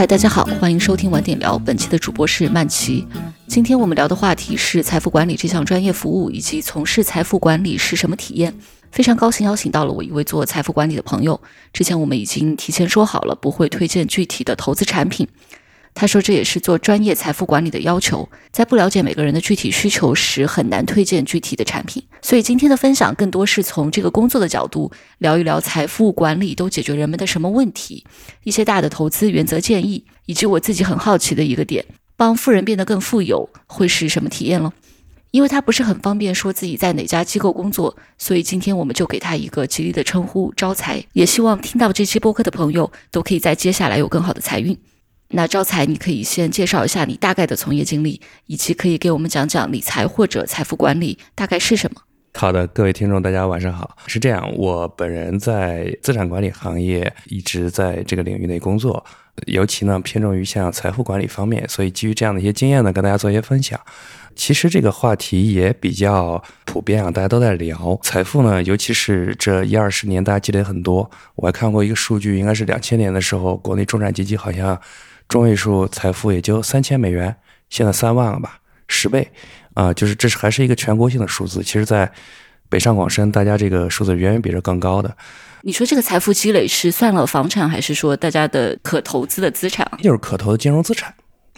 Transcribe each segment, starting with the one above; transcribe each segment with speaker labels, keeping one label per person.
Speaker 1: 嗨，大家好，欢迎收听晚点聊。本期的主播是曼奇。今天我们聊的话题是财富管理这项专业服务，以及从事财富管理是什么体验。非常高兴邀请到了我一位做财富管理的朋友。之前我们已经提前说好了，不会推荐具体的投资产品。他说这也是做专业财富管理的要求，在不了解每个人的具体需求时，很难推荐具体的产品。所以今天的分享更多是从这个工作的角度聊一聊财富管理都解决人们的什么问题，一些大的投资原则建议，以及我自己很好奇的一个点：帮富人变得更富有会是什么体验了？因为他不是很方便说自己在哪家机构工作，所以今天我们就给他一个吉利的称呼——招财。也希望听到这期播客的朋友都可以在接下来有更好的财运。那招财，你可以先介绍一下你大概的从业经历，以及可以给我们讲讲理财或者财富管理大概是什么。
Speaker 2: 好的，各位听众，大家晚上好。是这样，我本人在资产管理行业一直在这个领域内工作，尤其呢偏重于像财富管理方面，所以基于这样的一些经验呢，跟大家做一些分享。其实这个话题也比较普遍啊，大家都在聊财富呢，尤其是这一二十年，大家积累很多。我还看过一个数据，应该是两千年的时候，国内中产阶级好像。中位数财富也就三千美元，现在三万了吧，十倍，啊，就是这是还是一个全国性的数字。其实，在北上广深，大家这个数字远远比这更高的。
Speaker 1: 你说这个财富积累是算了房产，还是说大家的可投资的资产？
Speaker 2: 就是可投的金融资产，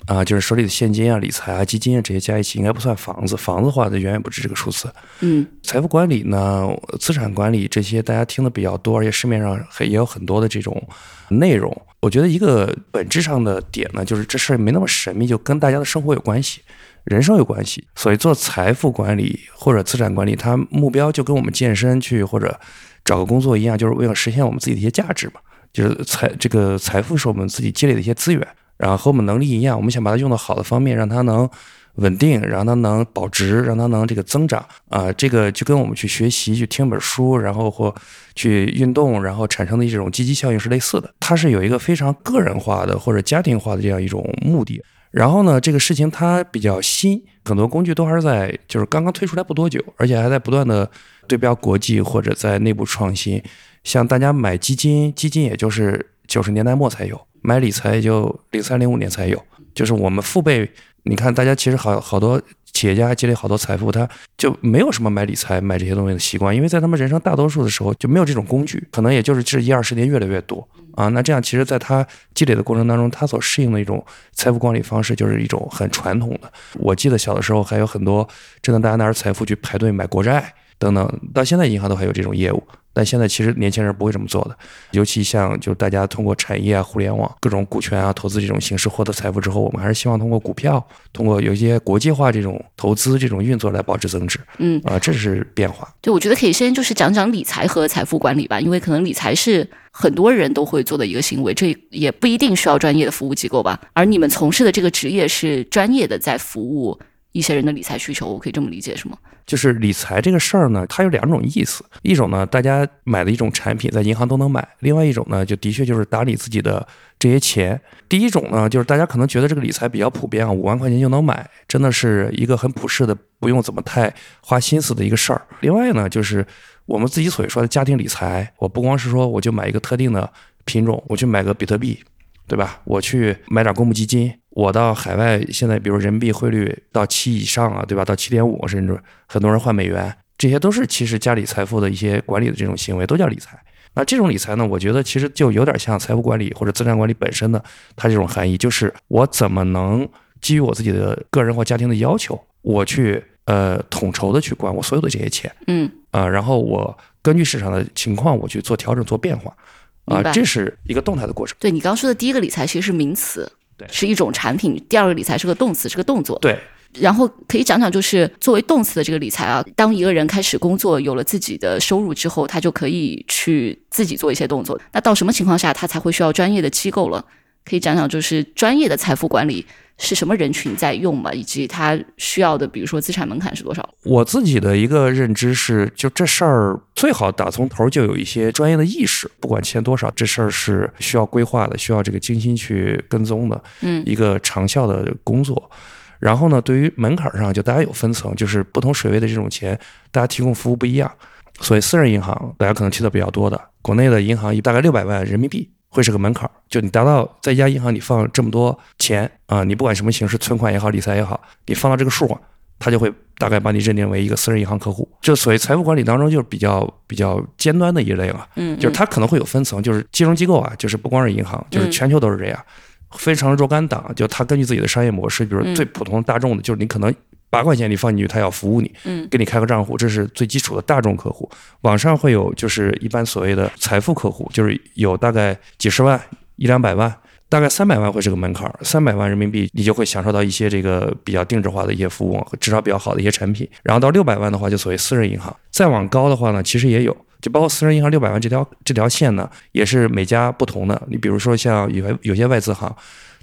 Speaker 2: 啊，就是手里的现金啊、理财啊、基金啊这些加一起，应该不算房子。房子的话，它远远不止这个数字。
Speaker 1: 嗯，
Speaker 2: 财富管理呢，资产管理这些大家听的比较多，而且市面上也有很多的这种内容。我觉得一个本质上的点呢，就是这事儿没那么神秘，就跟大家的生活有关系，人生有关系。所以做财富管理或者资产管理，它目标就跟我们健身去或者找个工作一样，就是为了实现我们自己的一些价值嘛。就是财这个财富是我们自己积累的一些资源，然后和我们能力一样，我们想把它用到好的方面，让它能。稳定，让它能保值，让它能这个增长啊，这个就跟我们去学习、去听本书，然后或去运动，然后产生的这种积极效应是类似的。它是有一个非常个人化的或者家庭化的这样一种目的。然后呢，这个事情它比较新，很多工具都还是在就是刚刚推出来不多久，而且还在不断的对标国际或者在内部创新。像大家买基金，基金也就是九十年代末才有；买理财也就零三零五年才有，就是我们父辈。你看，大家其实好好多企业家还积累好多财富，他就没有什么买理财、买这些东西的习惯，因为在他们人生大多数的时候就没有这种工具，可能也就是这一二十年越来越多啊。那这样，其实在他积累的过程当中，他所适应的一种财富管理方式就是一种很传统的。我记得小的时候还有很多真的大家拿着财富去排队买国债等等，到现在银行都还有这种业务。但现在其实年轻人不会这么做的，尤其像就大家通过产业啊、互联网、各种股权啊、投资这种形式获得财富之后，我们还是希望通过股票、通过有一些国际化这种投资这种运作来保值增值。
Speaker 1: 嗯
Speaker 2: 啊，这是变化。
Speaker 1: 对，我觉得可以先就是讲讲理财和财富管理吧，因为可能理财是很多人都会做的一个行为，这也不一定需要专业的服务机构吧。而你们从事的这个职业是专业的，在服务。一些人的理财需求，我可以这么理解，是吗？
Speaker 2: 就是理财这个事儿呢，它有两种意思。一种呢，大家买的一种产品，在银行都能买；另外一种呢，就的确就是打理自己的这些钱。第一种呢，就是大家可能觉得这个理财比较普遍啊，五万块钱就能买，真的是一个很普适的，不用怎么太花心思的一个事儿。另外呢，就是我们自己所说的家庭理财，我不光是说我就买一个特定的品种，我去买个比特币。对吧？我去买点公募基金，我到海外，现在比如人民币汇率到七以上啊，对吧？到七点五，甚至很多人换美元，这些都是其实家里财富的一些管理的这种行为，都叫理财。那这种理财呢，我觉得其实就有点像财富管理或者资产管理本身的它这种含义，就是我怎么能基于我自己的个人或家庭的要求，我去呃统筹的去管我所有的这些钱，
Speaker 1: 嗯
Speaker 2: 啊，然后我根据市场的情况我去做调整做变化。啊，这是一个动态的过程。
Speaker 1: 对你刚刚说的第一个理财其实是名词，
Speaker 2: 对，
Speaker 1: 是一种产品；第二个理财是个动词，是个动作。
Speaker 2: 对。
Speaker 1: 然后可以讲讲，就是作为动词的这个理财啊，当一个人开始工作，有了自己的收入之后，他就可以去自己做一些动作。那到什么情况下他才会需要专业的机构了？可以讲讲，就是专业的财富管理。是什么人群在用嘛？以及他需要的，比如说资产门槛是多少？
Speaker 2: 我自己的一个认知是，就这事儿最好打从头就有一些专业的意识，不管签多少，这事儿是需要规划的，需要这个精心去跟踪的，
Speaker 1: 嗯，
Speaker 2: 一个长效的工作。然后呢，对于门槛上，就大家有分层，就是不同水位的这种钱，大家提供服务不一样。所以私人银行大家可能去的比较多的，国内的银行大概六百万人民币。会是个门槛儿，就你达到在一家银行你放这么多钱啊，你不管什么形式，存款也好，理财也好，你放到这个数啊，它就会大概把你认定为一个私人银行客户。就所谓财富管理当中就是比较比较尖端的一类了，
Speaker 1: 嗯，
Speaker 2: 就是它可能会有分层，就是金融机构啊，就是不光是银行，就是全球都是这样，非常若干档，就它根据自己的商业模式，比如最普通大众的，就是你可能。八块钱你放进去，他要服务你，
Speaker 1: 嗯，
Speaker 2: 给你开个账户，这是最基础的大众客户。网上会有就是一般所谓的财富客户，就是有大概几十万、一两百万，大概三百万会是个门槛儿。三百万人民币，你就会享受到一些这个比较定制化的一些服务，至少比较好的一些产品。然后到六百万的话，就所谓私人银行。再往高的话呢，其实也有，就包括私人银行六百万这条这条线呢，也是每家不同的。你比如说像有有些外资行，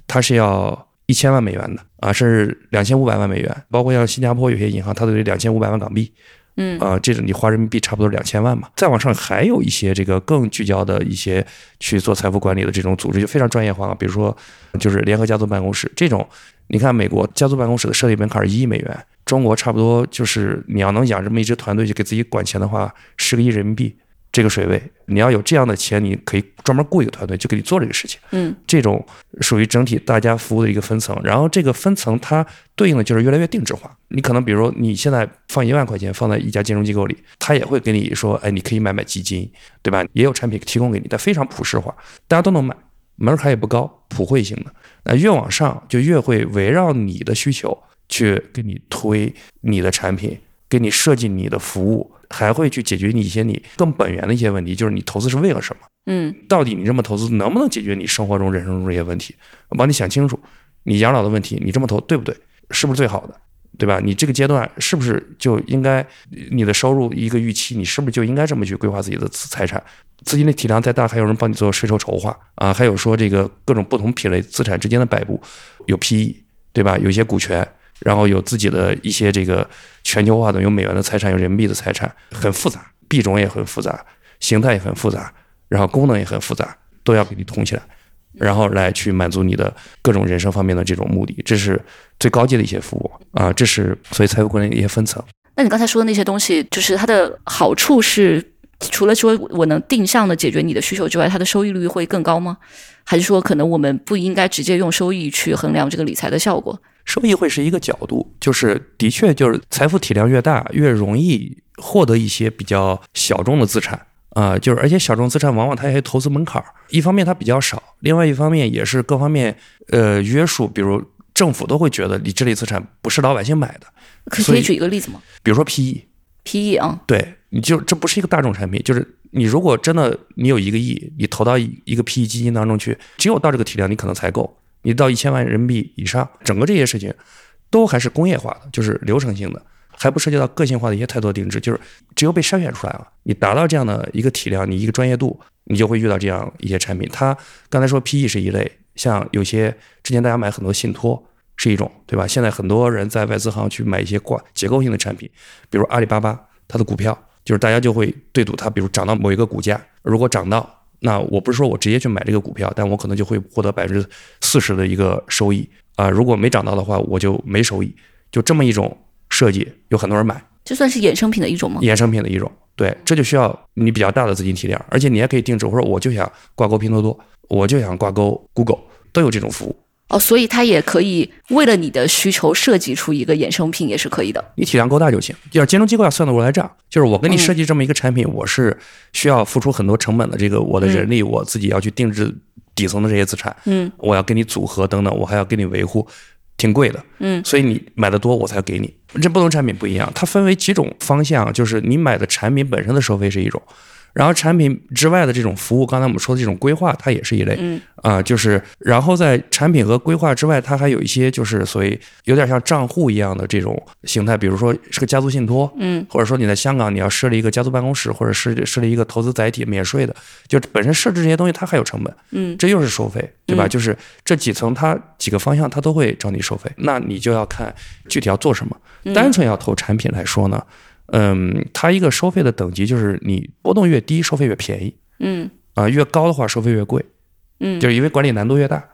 Speaker 2: 它是要。一千万美元的啊，甚至两千五百万美元，包括像新加坡有些银行，它都得两千五百万港币，
Speaker 1: 嗯
Speaker 2: 啊，这种你花人民币差不多两千万嘛。再往上还有一些这个更聚焦的一些去做财富管理的这种组织，就非常专业化了。比如说，就是联合家族办公室这种，你看美国家族办公室的设立门槛一亿美元，中国差不多就是你要能养这么一支团队去给自己管钱的话，十个亿人民币。这个水位，你要有这样的钱，你可以专门雇一个团队就给你做这个事情。
Speaker 1: 嗯，
Speaker 2: 这种属于整体大家服务的一个分层，然后这个分层它对应的就是越来越定制化。你可能比如你现在放一万块钱放在一家金融机构里，他也会给你说，哎，你可以买买基金，对吧？也有产品提供给你，但非常普适化，大家都能买，门槛也不高，普惠型的。那越往上就越会围绕你的需求去给你推你的产品，给你设计你的服务。还会去解决你一些你更本源的一些问题，就是你投资是为了什么？
Speaker 1: 嗯，
Speaker 2: 到底你这么投资能不能解决你生活中、人生中这些问题？我帮你想清楚，你养老的问题，你这么投对不对？是不是最好的？对吧？你这个阶段是不是就应该你的收入一个预期，你是不是就应该这么去规划自己的财产？资金的体量再大，还有人帮你做税收筹划啊？还有说这个各种不同品类资产之间的摆布，有 PE 对吧？有一些股权。然后有自己的一些这个全球化的，有美元的财产，有人民币的财产，很复杂，币种也很复杂，形态也很复杂，然后功能也很复杂，都要给你通起来，然后来去满足你的各种人生方面的这种目的，这是最高阶的一些服务啊，这是所以财富管理的一些分层。
Speaker 1: 那你刚才说的那些东西，就是它的好处是，除了说我能定向的解决你的需求之外，它的收益率会更高吗？还是说可能我们不应该直接用收益去衡量这个理财的效果？
Speaker 2: 收益会是一个角度，就是的确就是财富体量越大，越容易获得一些比较小众的资产啊，就是而且小众资产往往它也有投资门槛儿，一方面它比较少，另外一方面也是各方面呃约束，比如政府都会觉得你这类资产不是老百姓买的，
Speaker 1: 可以举一个例子吗？
Speaker 2: 比如说 PE，PE
Speaker 1: 啊，
Speaker 2: 对，你就这不是一个大众产品，就是你如果真的你有一个亿，你投到一一个 PE 基金当中去，只有到这个体量你可能才够。你到一千万人民币以上，整个这些事情都还是工业化的，就是流程性的，还不涉及到个性化的一些太多定制，就是只有被筛选出来了。你达到这样的一个体量，你一个专业度，你就会遇到这样一些产品。它刚才说 PE 是一类，像有些之前大家买很多信托是一种，对吧？现在很多人在外资行去买一些挂结构性的产品，比如阿里巴巴它的股票，就是大家就会对赌它，比如涨到某一个股价，如果涨到。那我不是说我直接去买这个股票，但我可能就会获得百分之四十的一个收益啊。如果没涨到的话，我就没收益。就这么一种设计，有很多人买。
Speaker 1: 这算是衍生品的一种吗？
Speaker 2: 衍生品的一种，对，这就需要你比较大的资金体量，而且你还可以定制。或者我就想挂钩拼多多，我就想挂钩 Google，都有这种服务。
Speaker 1: 哦，所以它也可以为了你的需求设计出一个衍生品，也是可以的。
Speaker 2: 你体量够大就行。要金融机构要算得过来账，就是我给你设计这么一个产品，我是需要付出很多成本的。这个我的人力，我自己要去定制底层的这些资产，
Speaker 1: 嗯，
Speaker 2: 我要给你组合等等，我还要给你维护，挺贵的，
Speaker 1: 嗯。
Speaker 2: 所以你买的多，我才给你。这不同产品不一样，它分为几种方向，就是你买的产品本身的收费是一种。然后产品之外的这种服务，刚才我们说的这种规划，它也是一类，
Speaker 1: 嗯
Speaker 2: 啊，就是然后在产品和规划之外，它还有一些就是所谓有点像账户一样的这种形态，比如说是个家族信托，
Speaker 1: 嗯，
Speaker 2: 或者说你在香港你要设立一个家族办公室，或者设设立一个投资载体免税的，就本身设置这些东西它还有成本，
Speaker 1: 嗯，
Speaker 2: 这又是收费，对吧？就是这几层它几个方向它都会找你收费，那你就要看具体要做什么。单纯要投产品来说呢。嗯，它一个收费的等级就是你波动越低，收费越便宜。
Speaker 1: 嗯，
Speaker 2: 啊，越高的话收费越贵。
Speaker 1: 嗯，
Speaker 2: 就是因为管理难度越大。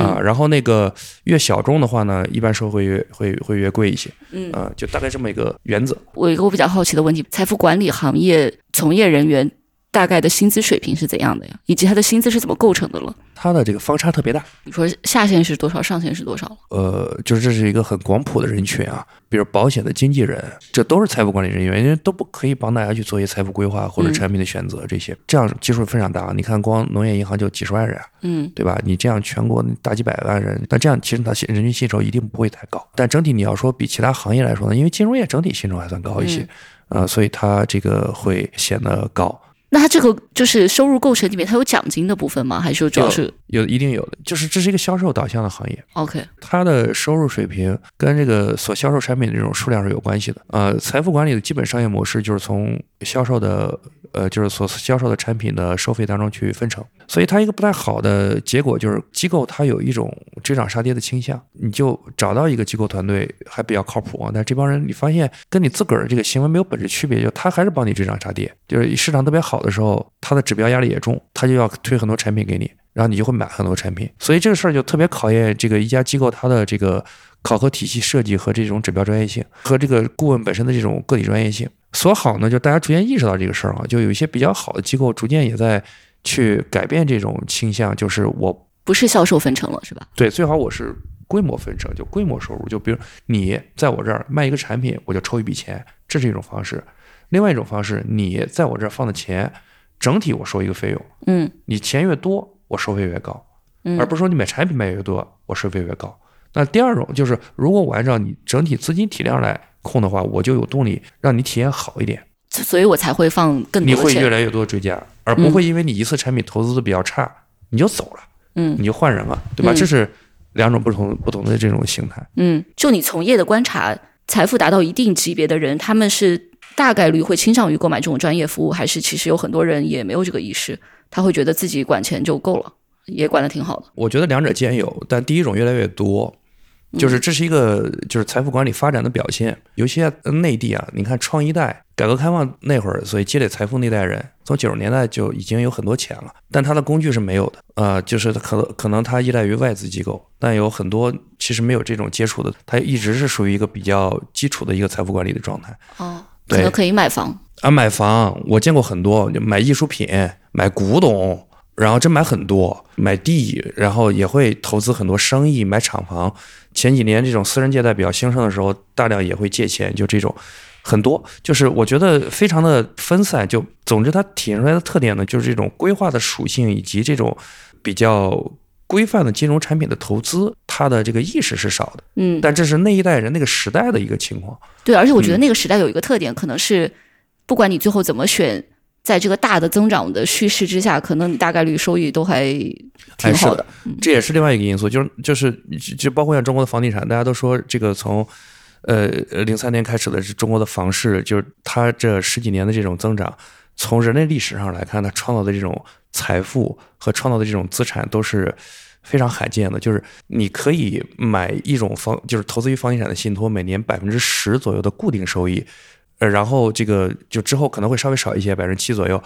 Speaker 2: 啊，然后那个越小众的话呢，一般收费越会会越贵一些。
Speaker 1: 嗯，
Speaker 2: 啊，就大概这么一个原则。
Speaker 1: 我有一个我比较好奇的问题：财富管理行业从业人员大概的薪资水平是怎样的呀？以及他的薪资是怎么构成的了？
Speaker 2: 它的这个方差特别大。
Speaker 1: 你说下限是多少，上限是多少？
Speaker 2: 呃，就是这是一个很广谱的人群啊，比如保险的经纪人，这都是财富管理人员，因为都不可以帮大家去做一些财富规划或者产品的选择这些，这样基数非常大。你看，光农业银行就几十万人，
Speaker 1: 嗯，
Speaker 2: 对吧？你这样全国大几百万人，那这样其实他人均薪酬一定不会太高。但整体你要说比其他行业来说呢，因为金融业整体薪酬还算高一些，呃，所以它这个会显得高。
Speaker 1: 那它这个就是收入构成里面，它有奖金的部分吗？还是说主要是
Speaker 2: 有一定有的？就是这是一个销售导向的行业
Speaker 1: ？OK，
Speaker 2: 它的收入水平跟这个所销售产品的这种数量是有关系的。呃，财富管理的基本商业模式就是从销售的呃，就是所销售的产品的收费当中去分成。所以它一个不太好的结果就是机构它有一种追涨杀跌的倾向。你就找到一个机构团队还比较靠谱啊，但这帮人你发现跟你自个儿的这个行为没有本质区别，就他还是帮你追涨杀跌，就是市场特别好。的时候，它的指标压力也重，它就要推很多产品给你，然后你就会买很多产品，所以这个事儿就特别考验这个一家机构它的这个考核体系设计和这种指标专业性，和这个顾问本身的这种个体专业性。所好呢，就大家逐渐意识到这个事儿啊，就有一些比较好的机构逐渐也在去改变这种倾向，就是我
Speaker 1: 不是销售分成了，是吧？
Speaker 2: 对，最好我是规模分成，就规模收入，就比如你在我这儿卖一个产品，我就抽一笔钱，这是一种方式。另外一种方式，你在我这儿放的钱，整体我收一个费用，
Speaker 1: 嗯，
Speaker 2: 你钱越多，我收费越高，
Speaker 1: 嗯，
Speaker 2: 而不是说你买产品卖越多，我收费越高。那第二种就是，如果我按照你整体资金体量来控的话，我就有动力让你体验好一点，
Speaker 1: 所以我才会放更多。
Speaker 2: 你会越来越多追加，而不会因为你一次产品投资的比较差，你就走了，
Speaker 1: 嗯，
Speaker 2: 你就换人了，对吧？这是两种不同不同的这种形态。
Speaker 1: 嗯，就你从业的观察，财富达到一定级别的人，他们是。大概率会倾向于购买这种专业服务，还是其实有很多人也没有这个意识，他会觉得自己管钱就够了，也管的挺好的。
Speaker 2: 我觉得两者兼有，但第一种越来越多，就是这是一个就是财富管理发展的表现。尤其在内地啊，你看创一代改革开放那会儿，所以积累财富那代人，从九十年代就已经有很多钱了，但他的工具是没有的啊，就是可能可能他依赖于外资机构，但有很多其实没有这种接触的，他一直是属于一个比较基础的一个财富管理的状态。
Speaker 1: 哦。可能可以买房
Speaker 2: 啊，买房我见过很多，买艺术品、买古董，然后真买很多，买地，然后也会投资很多生意，买厂房。前几年这种私人借贷比较兴盛的时候，大量也会借钱，就这种很多，就是我觉得非常的分散。就总之，它体现出来的特点呢，就是这种规划的属性以及这种比较。规范的金融产品的投资，它的这个意识是少的，
Speaker 1: 嗯，
Speaker 2: 但这是那一代人那个时代的一个情况。
Speaker 1: 对，而且我觉得那个时代有一个特点，可能是不管你最后怎么选，在这个大的增长的叙事之下，可能你大概率收益都还挺好的。
Speaker 2: 这也是另外一个因素，就是就是就包括像中国的房地产，大家都说这个从呃零三年开始的是中国的房市，就是它这十几年的这种增长，从人类历史上来看，它创造的这种财富和创造的这种资产都是。非常罕见的，就是你可以买一种房，就是投资于房地产的信托，每年百分之十左右的固定收益，呃，然后这个就之后可能会稍微少一些，百分之七左右，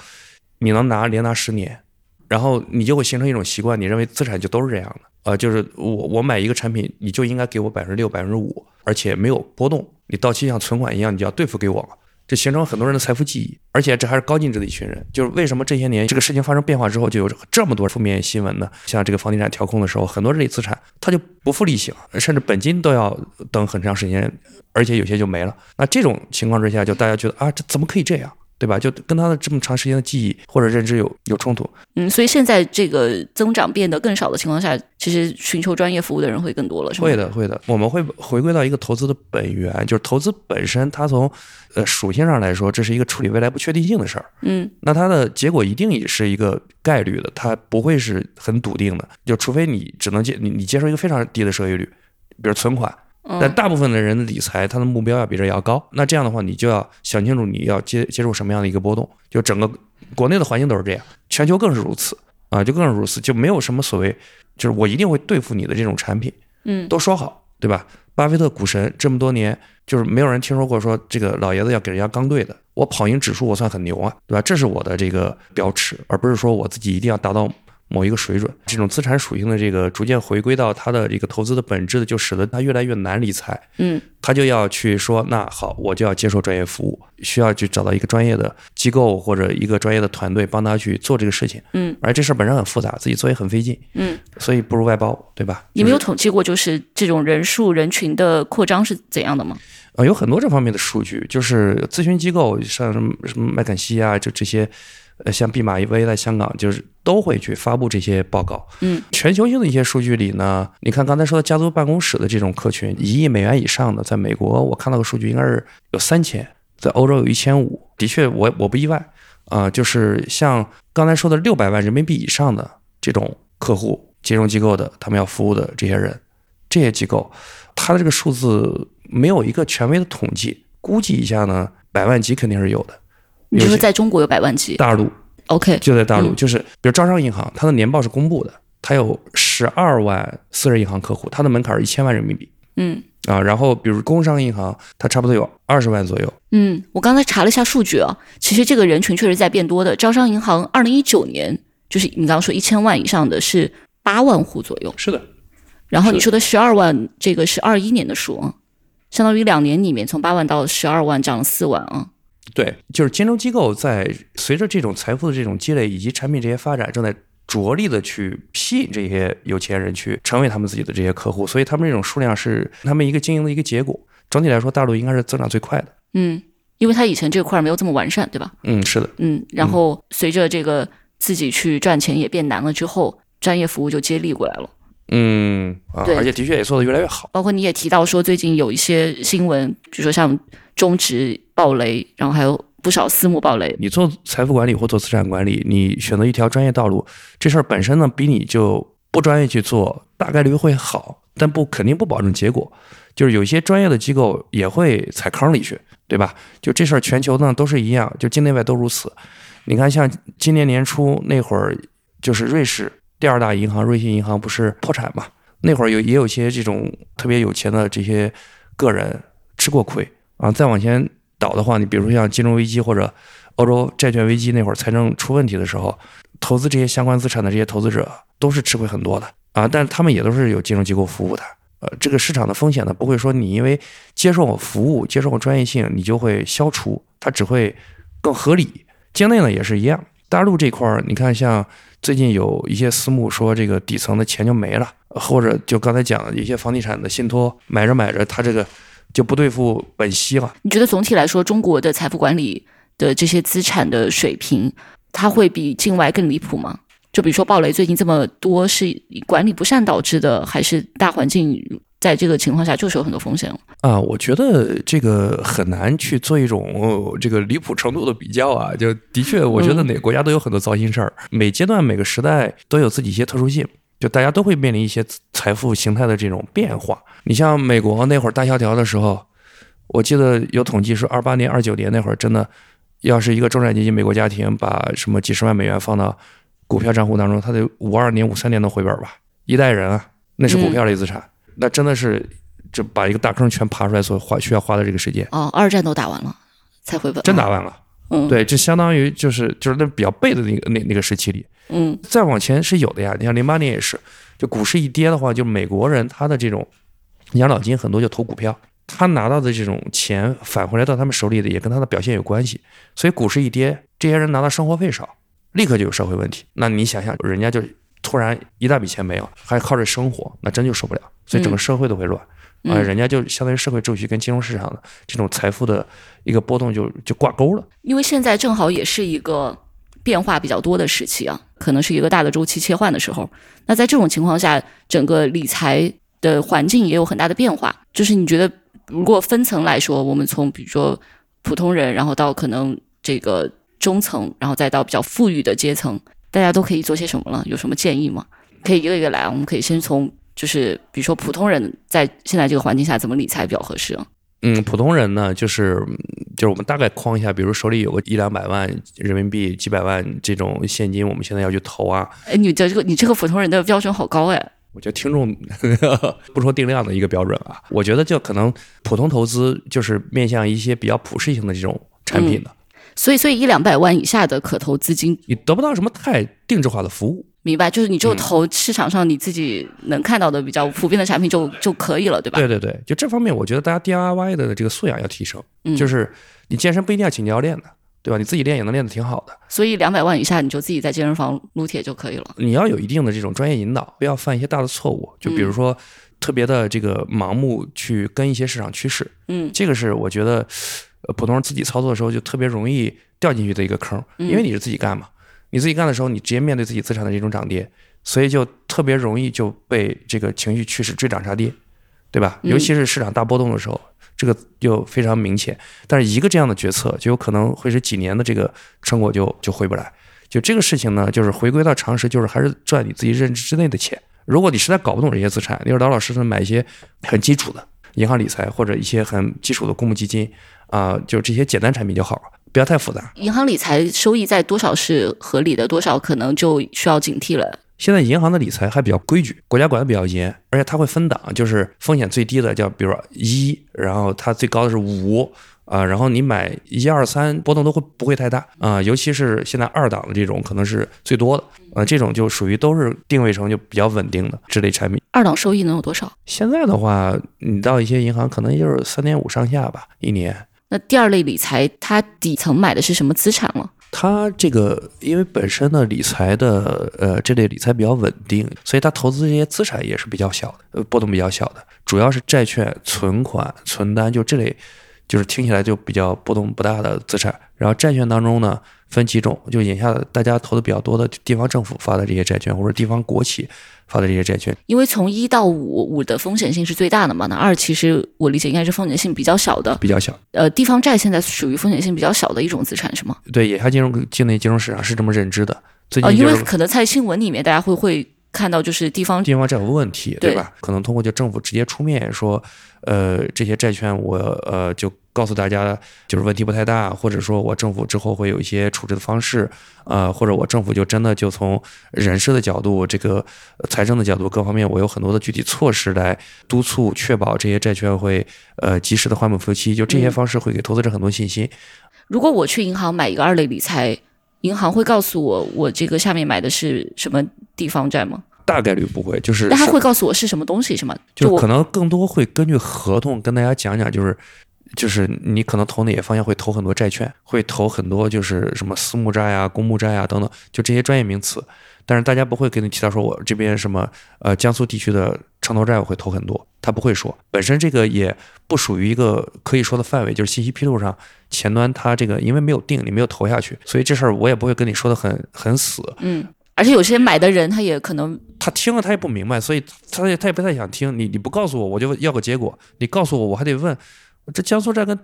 Speaker 2: 你能拿连拿十年，然后你就会形成一种习惯，你认为资产就都是这样的，呃，就是我我买一个产品，你就应该给我百分之六、百分之五，而且没有波动，你到期像存款一样，你就要兑付给我了。这形成很多人的财富记忆，而且这还是高净值的一群人。就是为什么这些年这个事情发生变化之后，就有这么多负面新闻呢？像这个房地产调控的时候，很多这类资产它就不付利息了，甚至本金都要等很长时间，而且有些就没了。那这种情况之下，就大家觉得啊，这怎么可以这样？对吧？就跟他的这么长时间的记忆或者认知有有冲突。
Speaker 1: 嗯，所以现在这个增长变得更少的情况下，其实寻求专业服务的人会更多了，是
Speaker 2: 吗？会的，会的。我们会回归到一个投资的本源，就是投资本身，它从呃属性上来说，这是一个处理未来不确定性的事儿。
Speaker 1: 嗯，
Speaker 2: 那它的结果一定也是一个概率的，它不会是很笃定的。就除非你只能接你你接受一个非常低的收益率，比如存款。但大部分的人的理财，他的目标要比这要高。那这样的话，你就要想清楚你要接接受什么样的一个波动。就整个国内的环境都是这样，全球更是如此啊，就更是如此，就没有什么所谓，就是我一定会对付你的这种产品。
Speaker 1: 嗯，
Speaker 2: 都说好，对吧？巴菲特股神这么多年，就是没有人听说过说这个老爷子要给人家刚兑的。我跑赢指数，我算很牛啊，对吧？这是我的这个标尺，而不是说我自己一定要达到某一个水准，这种资产属性的这个逐渐回归到它的这个投资的本质的，就使得它越来越难理财。
Speaker 1: 嗯，
Speaker 2: 他就要去说，那好，我就要接受专业服务，需要去找到一个专业的机构或者一个专业的团队帮他去做这个事情。
Speaker 1: 嗯，
Speaker 2: 而这事儿本身很复杂，自己做也很费劲。
Speaker 1: 嗯，
Speaker 2: 所以不如外包，对吧？
Speaker 1: 你们有统计过，就是这种人数人群的扩张是怎样的吗？
Speaker 2: 呃，有很多这方面的数据，就是咨询机构，像什么什么麦肯锡啊，就这些，呃，像毕马威在香港，就是都会去发布这些报告。
Speaker 1: 嗯，
Speaker 2: 全球性的一些数据里呢，你看刚才说的家族办公室的这种客群，一亿美元以上的，在美国我看到个数据应该是有三千，在欧洲有一千五。的确，我我不意外啊、就是像刚才说的六百万人民币以上的这种客户，金融机构的他们要服务的这些人，这些机构，它的这个数字没有一个权威的统计，估计一下呢，百万级肯定是有的。
Speaker 1: 你就
Speaker 2: 有些
Speaker 1: 说在中国有百万级
Speaker 2: 大陆
Speaker 1: ，OK，
Speaker 2: 就在大陆，
Speaker 1: 嗯
Speaker 2: 就是比如招商银行，它的年报是公布的，它有十二万私人银行客户，它的门槛是一千万人民币
Speaker 1: 嗯
Speaker 2: 啊。然后比如工商银行，它差不多有二十万左右。
Speaker 1: 嗯，我刚才查了一下数据啊，其实这个人群确实在变多的。招商银行二零一九年就是你刚刚说一千万以上的是八万户左右，
Speaker 2: 是的，
Speaker 1: 然后你说的十二万，这个是二一年的数啊，相当于两年里面从八万到十二万涨了四万啊。
Speaker 2: 对，就是金融机构在随着这种财富的这种积累以及产品这些发展，正在着力的去吸引这些有钱人去成为他们自己的这些客户，所以他们这种数量是他们一个经营的一个结果。整体来说，大陆应该是增长最快的。
Speaker 1: 嗯，因为它以前这块儿没有这么完善，对吧？
Speaker 2: 嗯，是的，
Speaker 1: 嗯，然后随着这个自己去赚钱也变难了之后，专业服务就接力过来了。
Speaker 2: 嗯啊，
Speaker 1: 对
Speaker 2: 而且的确也做得越来越好。
Speaker 1: 包括你也提到说，最近有一些新闻，比如说像中植暴雷，然后还有不少私募暴雷。
Speaker 2: 你做财富管理或做资产管理，你选择一条专业道路，这事儿本身呢，比你就不专业去做，大概率会好，但不肯定不保证结果。就是有些专业的机构也会踩坑里去，对吧？就这事儿，全球呢都是一样，就境内外都如此。你看，像今年年初那会儿，就是瑞士第二大银行瑞信银行不是破产嘛？那会儿有也有些这种特别有钱的这些个人吃过亏啊。再往前倒的话，你比如说像金融危机或者欧洲债券危机那会儿财政出问题的时候，投资这些相关资产的这些投资者都是吃亏很多的啊，但是他们也都是有金融机构服务的。呃，这个市场的风险呢，不会说你因为接受我服务、接受我专业性，你就会消除，它只会更合理。境内呢也是一样，大陆这块儿，你看像最近有一些私募说这个底层的钱就没了，或者就刚才讲的一些房地产的信托买着买着，它这个就不对付本息了。
Speaker 1: 你觉得总体来说，中国的财富管理的这些资产的水平，它会比境外更离谱吗？就比如说暴雷最近这么多，是管理不善导致的，还是大环境在这个情况下就是有很多风险了？
Speaker 2: 啊，我觉得这个很难去做一种、呃这个离谱程度的比较啊。就的确，我觉得哪个国家都有很多糟心事儿，每阶段每个时代都有自己一些特殊性，就大家都会面临一些财富形态的这种变化。你像美国那会儿大萧条的时候，我记得有统计说，二八年、二九年那会儿，真的要是一个中产阶级美国家庭把什么几十万美元放到股票账户当中，他得五二年、五三年能回本吧？一代人啊，那是股票类资产，那真的是就把一个大坑全爬出来所花需要花的这个时间，
Speaker 1: 哦，二战都打完了才回本，
Speaker 2: 真打完了。
Speaker 1: 嗯，，
Speaker 2: 对，就相当于就是就是那比较背的那个那那个时期里，
Speaker 1: 嗯
Speaker 2: 再往前是有的呀。你像零八年也是，就股市一跌的话，就美国人他的这种养老金很多就投股票，他拿到的这种钱返回来到他们手里的也跟他的表现有关系。所以股市一跌，这些人拿到生活费少，立刻就有社会问题。那你想想，人家就突然一大笔钱没有，还靠着生活，那真就受不了。所以整个社会都会乱。啊、
Speaker 1: 嗯
Speaker 2: 人家就相当于社会秩序跟金融市场的这种财富的一个波动就就挂钩了。
Speaker 1: 因为现在正好也是一个变化比较多的时期啊，可能是一个大的周期切换的时候。那在这种情况下，整个理财的环境也有很大的变化。就是你觉得，如果分层来说，我们从比如说普通人，然后到可能这个中层，然后再到比较富裕的阶层，大家都可以做些什么了？有什么建议吗？可以一个一个来，我们可以先从就是比如说普通人在现在这个环境下怎么理财比较合适啊？
Speaker 2: 嗯，普通人呢，就是就是我们大概框一下，比如手里有个一两百万人民币、几百万这种现金，我们现在要去投啊。
Speaker 1: 哎，你的这个你这个普通人的标准好高哎。
Speaker 2: 我觉得听众 不说定量的一个标准啊，我觉得就可能普通投资就是面向一些比较普适性的这种产品的，
Speaker 1: 所以，所以一两百万以下的可投资金，
Speaker 2: 你得不到什么太定制化的服务，
Speaker 1: 明白，就是你就投市场上你自己能看到的比较普遍的产品就就可以了，对吧？
Speaker 2: 对对对，就这方面，我觉得大家 DIY 的这个素养要提升。
Speaker 1: 嗯
Speaker 2: 就是你健身不一定要请教练的，对吧？你自己练也能练得挺好的。
Speaker 1: 所以两百万以下你就自己在健身房撸铁就可以了。
Speaker 2: 你要有一定的这种专业引导，不要犯一些大的错误。就比如说，特别的这个盲目去跟一些市场趋势，
Speaker 1: 嗯
Speaker 2: 这个是我觉得，呃，普通人自己操作的时候就特别容易掉进去的一个坑，因为你是自己干嘛，你自己干的时候，你直接面对自己资产的这种涨跌，所以就特别容易就被这个情绪驱使追涨杀跌，对吧？
Speaker 1: 嗯
Speaker 2: 尤其是市场大波动的时候，这个就非常明显。但是一个这样的决策，就有可能会使几年的这个成果就就回不来。就这个事情呢，就是回归到常识，就是还是赚你自己认知之内的钱。如果你实在搞不懂这些资产，你就老老实实买一些很基础的银行理财或者一些很基础的公募基金啊、就这些简单产品就好了，不要太复杂。
Speaker 1: 银行理财收益在多少是合理的，多少可能就需要警惕了。
Speaker 2: 现在银行的理财还比较规矩，国家管的比较严，而且它会分档，就是风险最低的叫比如说一，然后它最高的是五啊，然后你买一二三波动都会不会太大啊，尤其是现在二档的这种可能是最多的，啊，这种就属于都是定位成就比较稳定的这类产品。
Speaker 1: 二档收益能有多少？
Speaker 2: 现在的话，你到一些银行可能也就是三点五上下吧，一年。
Speaker 1: 那第二类理财，它底层买的是什么资产了？
Speaker 2: 它这个因为本身呢理财的呃这类理财比较稳定，所以它投资这些资产也是比较小的，呃波动比较小的，主要是债券、存款、存单，就这类，就是听起来就比较波动不大的资产。然后债券当中呢分几种，就眼下大家投的比较多的地方政府发的这些债券，或者地方国企发的这些债券，
Speaker 1: 因为从一到五，五的风险性是最大的嘛，那二其实我理解应该是风险性比较小的。
Speaker 2: 比较小。
Speaker 1: 呃，地方债现在属于风险性比较小的一种资产，是吗？
Speaker 2: 对，眼下金融境内金融市场是这么认知的。最
Speaker 1: 呃，
Speaker 2: 近就是
Speaker 1: 因为可能在新闻里面大家会会看到，就是地方
Speaker 2: 地方债务问题，
Speaker 1: 对
Speaker 2: 对吧？可能通过就政府直接出面说，呃，这些债券我呃就告诉大家，就是问题不太大，或者说我政府之后会有一些处置的方式，呃，或者我政府就真的就从人事的角度、这个呃财政的角度各方面，我有很多的具体措施来督促、确保这些债券会呃及时的还本付息，就这些
Speaker 1: 嗯
Speaker 2: 方式会给投资者很多信心。
Speaker 1: 如果我去银行买一个二类理财，银行会告诉我我这个下面买的是什么地方债吗？
Speaker 2: 大概率不会，就是
Speaker 1: 但他会告诉我是什么东西，是吗？
Speaker 2: 就可能更多会根据合同跟大家讲讲，就是就是你可能投哪些方向会投很多债券，会投很多就是什么私募债啊、公募债啊等等，就这些专业名词。但是大家不会给你提到说我这边什么呃江苏地区的城投债我会投很多，他不会说。本身这个也不属于一个可以说的范围，就是信息披露上前端它这个因为没有定，你没有投下去，所以这事儿我也不会跟你说的很很死。
Speaker 1: 嗯，而且有些买的人他也可能
Speaker 2: 他听了他也不明白，所以他也他也不太想听。你你不告诉我，我就要个结果；你告诉我，我还得问，这江苏站跟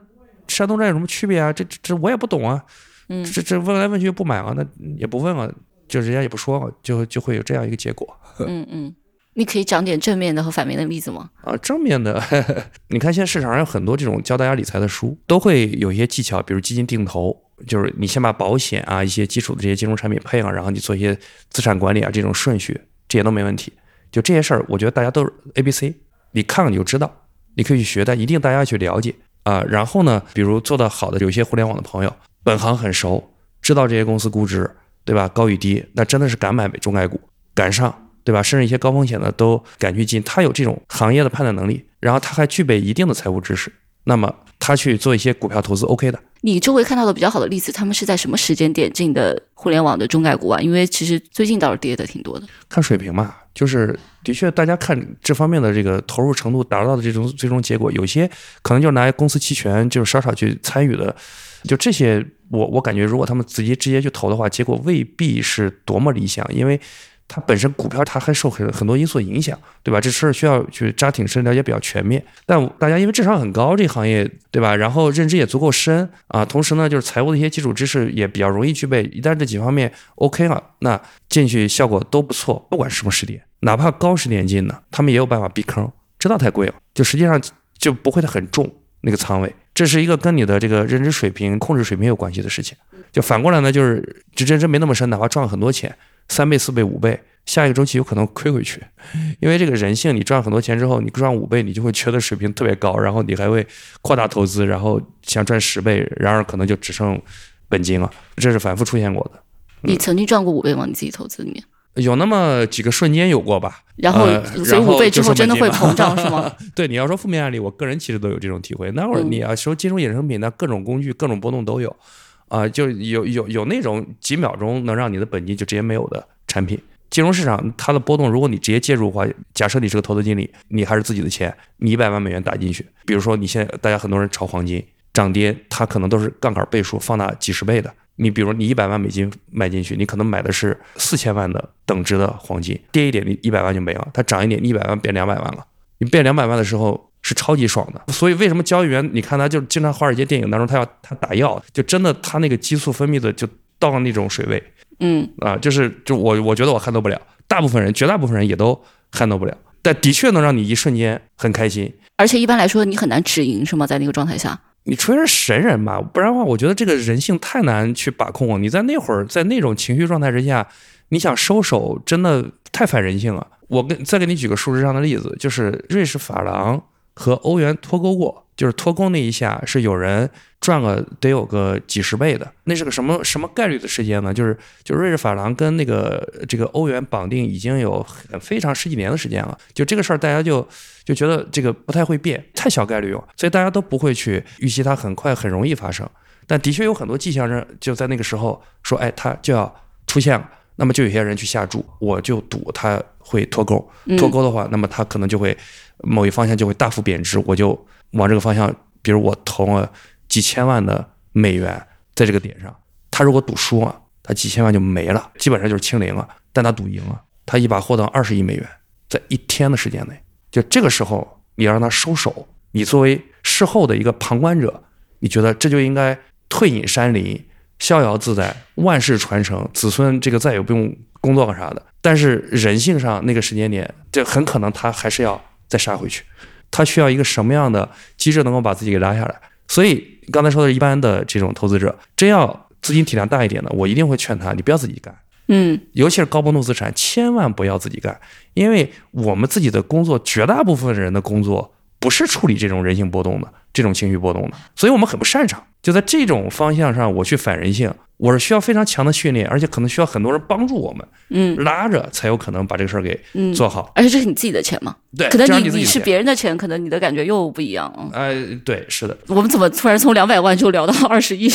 Speaker 2: 山东站有什么区别啊？这这这我也不懂啊。
Speaker 1: 嗯
Speaker 2: 这这问来问去不买啊，那也不问啊，就人家也不说啊，就就会有这样一个结果
Speaker 1: 嗯嗯，你可以讲点正面的和反面的例子吗？
Speaker 2: 啊。正面的，你看现在市场上有很多这种教大家理财的书，都会有一些技巧，比如基金定投，就是你先把保险啊一些基础的这些金融产品配上，然后你做一些资产管理啊这种顺序，这些都没问题。就这些事儿，我觉得大家都是 A、B、C，你看了你就知道，你可以去学，但一定大家要去了解啊。然后呢，比如做得好的有些互联网的朋友，本行很熟，知道这些公司估值对吧高与低，那真的是敢买中概股，敢上对吧？甚至一些高风险的都敢去进，他有这种行业的判断能力，然后他还具备一定的财务知识，那么他去做一些股票投资 OK 的。
Speaker 1: 你周围看到的比较好的例子，他们是在什么时间点进的互联网的中概股啊？因为其实最近倒是跌的挺多的。
Speaker 2: 看水平嘛，就是的确，大家看这方面的这个投入程度达到的这种最终结果，有些可能就是拿公司期权，就是少少去参与的，就这些，我我感觉如果他们直接直接去投的话，结果未必是多么理想，因为它本身股票它还受很很多因素影响，对吧？这事儿需要去扎挺深，了解比较全面。但大家因为智商很高，这行业对吧？然后认知也足够深啊，同时呢，就是财务的一些基础知识也比较容易具备。一旦这几方面 OK 了，那进去效果都不错，不管什么时点，哪怕高时点进呢，他们也有办法避坑，知道太贵了，就实际上就不会很重那个仓位。这是一个跟你的这个认知水平、控制水平有关系的事情。就反过来呢，就是这认知没那么深，哪怕赚了很多钱，三倍、四倍、五倍，下一个周期有可能亏回去，因为这个人性，你赚很多钱之后，你赚五倍，你就会觉得水平特别高，然后你还会扩大投资，然后想赚十倍，然而可能就只剩本金了，这是反复出现过的。
Speaker 1: 你曾经赚过五倍吗？你自己投资里面？
Speaker 2: 有那么几个瞬间有过吧。
Speaker 1: 然后，
Speaker 2: 呃
Speaker 1: 所以五倍之后真的会膨胀是吗？
Speaker 2: 对，你要说负面案例，我个人其实都有这种体会。那会儿
Speaker 1: 嗯
Speaker 2: 你要说金融衍生品，那各种工具、各种波动都有，啊、就有有有那种几秒钟能让你的本金就直接没有的产品。金融市场它的波动，如果你直接介入的话，假设你是个投资经理，你还是自己的钱，你一百万美元打进去，比如说你现在大家很多人炒黄金涨跌，它可能都是杠杆倍数放大几十倍的。你比如你一百万美金买进去，你可能买的是四千万的等值的黄金，跌一点你一百万就没了，它涨一点，你一百万变两百万了。你变两百万的时候是超级爽的。所以为什么交易员，你看他就经常华尔街电影当中，他要他打药，就真的他那个激素分泌的就到了那种水位
Speaker 1: 嗯，
Speaker 2: 啊，就是就我我觉得我撼动不了，大部分人绝大部分人也都撼动不了，但的确能让你一瞬间很开心。
Speaker 1: 而且一般来说你很难止盈是吗？在那个状态下，
Speaker 2: 你除非是神人吧，不然的话，我觉得这个人性太难去把控了。你在那会儿，在那种情绪状态之下，你想收手，真的太反人性了。我跟再给你举个数值上的例子，就是瑞士法郎和欧元脱钩过，就是脱钩那一下是有人赚了得有个几十倍的，那是个什么什么概率的事件呢？就是就瑞士法郎跟那个这个欧元绑定已经有很非常十几年的时间了，就这个事儿大家就就觉得这个不太会变，太小概率了，所以大家都不会去预期它很快很容易发生。但的确有很多迹象是就在那个时候说，哎，它就要出现了。那么就有些人去下注，我就赌它会脱钩，脱钩的话，那么它可能就会某一方向就会大幅贬值，我就往这个方向，比如我投了几千万的美元在这个点上，他如果赌输了，他几千万就没了，基本上就是清零了。但他赌赢了，他一把获得二十亿美元，在一天的时间内，就这个时候你要让他收手，你作为事后的一个旁观者，你觉得这就应该退隐山林，逍遥自在，万世传承，子孙这个再也不用工作干啥的。但是人性上那个时间点，这很可能他还是要再杀回去，他需要一个什么样的机制能够把自己给拉下来？所以刚才说的一般的这种投资者，真要资金体量大一点的，我一定会劝他，你不要自己干。
Speaker 1: 嗯
Speaker 2: 尤其是高波动资产，千万不要自己干，因为我们自己的工作，绝大部分人的工作不是处理这种人性波动的、这种情绪波动的，所以我们很不擅长。就在这种方向上，我去反人性，我是需要非常强的训练，而且可能需要很多人帮助我们，
Speaker 1: 嗯
Speaker 2: 拉着才有可能把这个事儿给
Speaker 1: 嗯，
Speaker 2: 做好。
Speaker 1: 而且这是你自己的钱嘛，
Speaker 2: 对，
Speaker 1: 可能你你是别人的钱，可能你的感觉又不一样啊。
Speaker 2: 哎，对，是的，
Speaker 1: 我们怎么突然从两百万就聊到二十亿？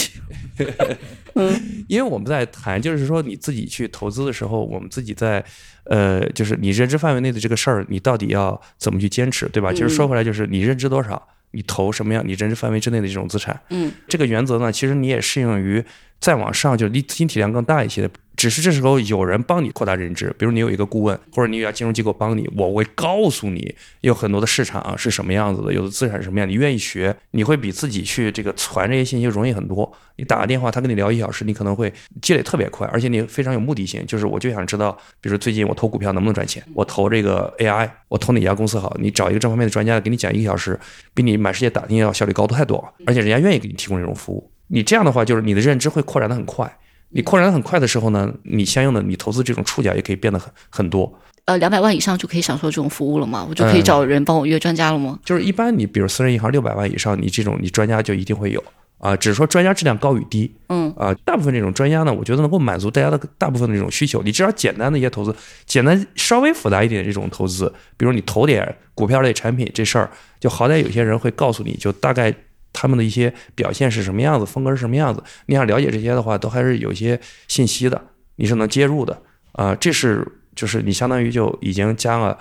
Speaker 2: 嗯因为我们在谈，就是说你自己去投资的时候，我们自己在，呃，就是你认知范围内的这个事儿，你到底要怎么去坚持，对吧？其实说回来，就是你认知多少，你投什么样，你认知范围之内的这种资产，
Speaker 1: 嗯，
Speaker 2: 这个原则呢，其实你也适用于再往上，就是离资金体量更大一些的。只是这时候有人帮你扩大认知，比如你有一个顾问，或者你有家金融机构帮你，我会告诉你有很多的市场是什么样子的，有的资产是什么样，你愿意学，你会比自己去这个传这些信息容易很多。你打个电话，他跟你聊一小时，你可能会积累特别快，而且你非常有目的性，就是我就想知道，比如最近我投股票能不能赚钱，我投这个 AI，我投哪家公司好，你找一个这方面的专家给你讲一个小时，比你满世界打听要效率高太多了，而且人家愿意给你提供这种服务。你这样的话，就是你的认知会扩展的很快。你扩展的很快的时候呢，你相应的你投资这种触角也可以变得很很多。
Speaker 1: 呃，两百万以上就可以享受这种服务了吗？我就可以
Speaker 2: 嗯
Speaker 1: 找人帮我约专家了吗？
Speaker 2: 就是一般你比如私人银行六百万以上，你这种你专家就一定会有啊，只是说专家质量高与低。
Speaker 1: 嗯
Speaker 2: 啊，大部分这种专家呢，我觉得能够满足大家的大部分的这种需求。你只要简单的一些投资，简单稍微复杂一点这种投资，比如你投点股票类产品这事儿，就好歹有些人会告诉你就大概他们的一些表现是什么样子，风格是什么样子。你想了解这些的话，都还是有一些信息的，你是能接入的啊。这是就是你相当于就已经加了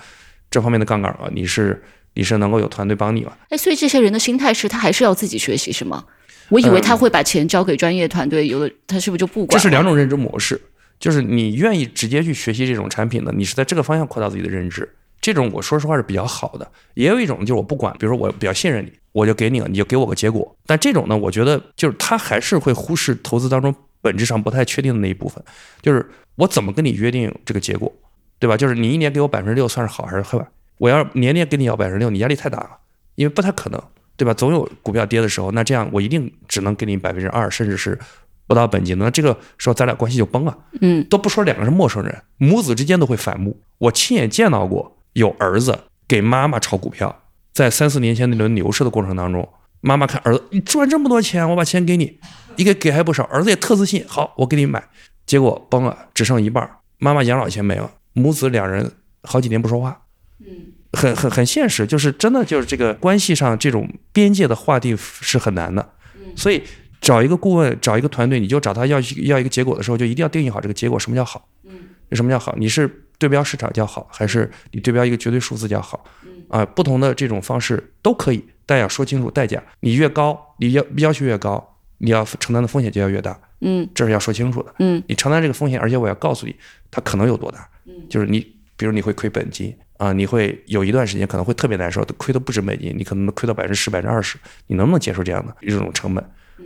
Speaker 2: 这方面的杠杆了，你是你是能够有团队帮你了。
Speaker 1: 哎，所以这些人的心态是他还是要自己学习是吗？我以为他会把钱交给专业团队，有的他是不是就不管？
Speaker 2: 这是两种认知模式，就是你愿意直接去学习这种产品的，你是在这个方向扩大自己的认知。这种我说实话是比较好的，也有一种就是我不管，比如说我比较信任你，我就给你了，你就给我个结果。但这种呢，我觉得就是他还是会忽视投资当中本质上不太确定的那一部分，就是我怎么跟你约定这个结果，对吧？就是你一年给我百分之六算是好还是坏？我要年年跟你要百分之六，你压力太大了，因为不太可能，对吧？总有股票跌的时候，那这样我一定只能给你百分之二，甚至是不到本金的，那这个时候咱俩关系就崩了。
Speaker 1: 嗯
Speaker 2: 都不说两个是陌生人，母子之间都会反目。我亲眼见到过有儿子给妈妈炒股票，在三四年前那轮牛市的过程当中，妈妈看儿子你赚这么多钱，我把钱给你，一个给还不少，儿子也特自信，好，我给你买，结果崩了，只剩一半，妈妈养老钱没了，母子两人好几年不说话，嗯，很很很现实，就是真的就是这个关系上这种边界的划定是很难的，嗯，所以找一个顾问，找一个团队，你就找他要要一个结果的时候，就一定要定义好这个结果，什么叫好，嗯，什么叫好？你是对标市场较好，还是你对标一个绝对数字较好？嗯，啊，不同的这种方式都可以，但要说清楚代价，你越高，你要要求越高，你要承担的风险就要越大。
Speaker 1: 嗯，
Speaker 2: 这是要说清楚的。
Speaker 1: 嗯，
Speaker 2: 你承担这个风险，而且我要告诉你，它可能有多大。
Speaker 1: 嗯，
Speaker 2: 就是你，比如你会亏本金啊，你会有一段时间可能会特别难受，亏的不止本金，你可能亏到百分之十、百分之二十，你能不能接受这样的一种成本？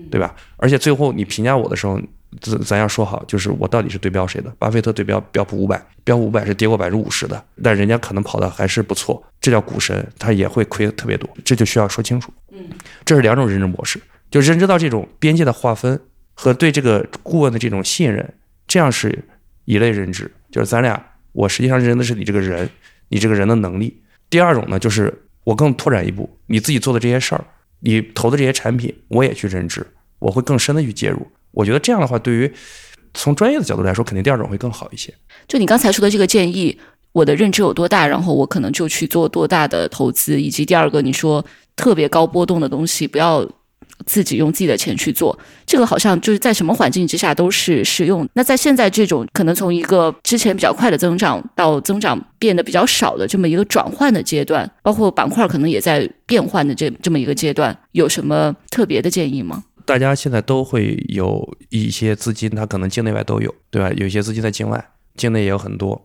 Speaker 2: 对吧？而且最后你评价我的时候，咱咱要说好，就是我到底是对标谁的？巴菲特对标标普五百，标普五百是跌过百分之五十的，但人家可能跑的还是不错，这叫股神，他也会亏特别多，这就需要说清楚。
Speaker 1: 嗯，
Speaker 2: 这是两种认知模式，就认知到这种边界的划分。和对这个顾问的这种信任，这样是一类认知，就是咱俩，我实际上认的是你这个人，你这个人的能力。第二种呢，就是我更拓展一步，你自己做的这些事儿，你投的这些产品，我也去认知，我会更深的去介入。我觉得这样的话，对于从专业的角度来说，肯定第二种会更好一些。
Speaker 1: 就你刚才说的这个建议，我的认知有多大，然后我可能就去做多大的投资，以及第二个你说特别高波动的东西，不要。自己用自己的钱去做，这个好像就是在什么环境之下都是适用。那在现在这种可能从一个之前比较快的增长到增长变得比较少的这么一个转换的阶段，包括板块可能也在变换的这这么一个阶段，有什么特别的建议吗？
Speaker 2: 大家现在都会有一些资金，它可能境内外都有，对吧？有一些资金在境外，境内也有很多。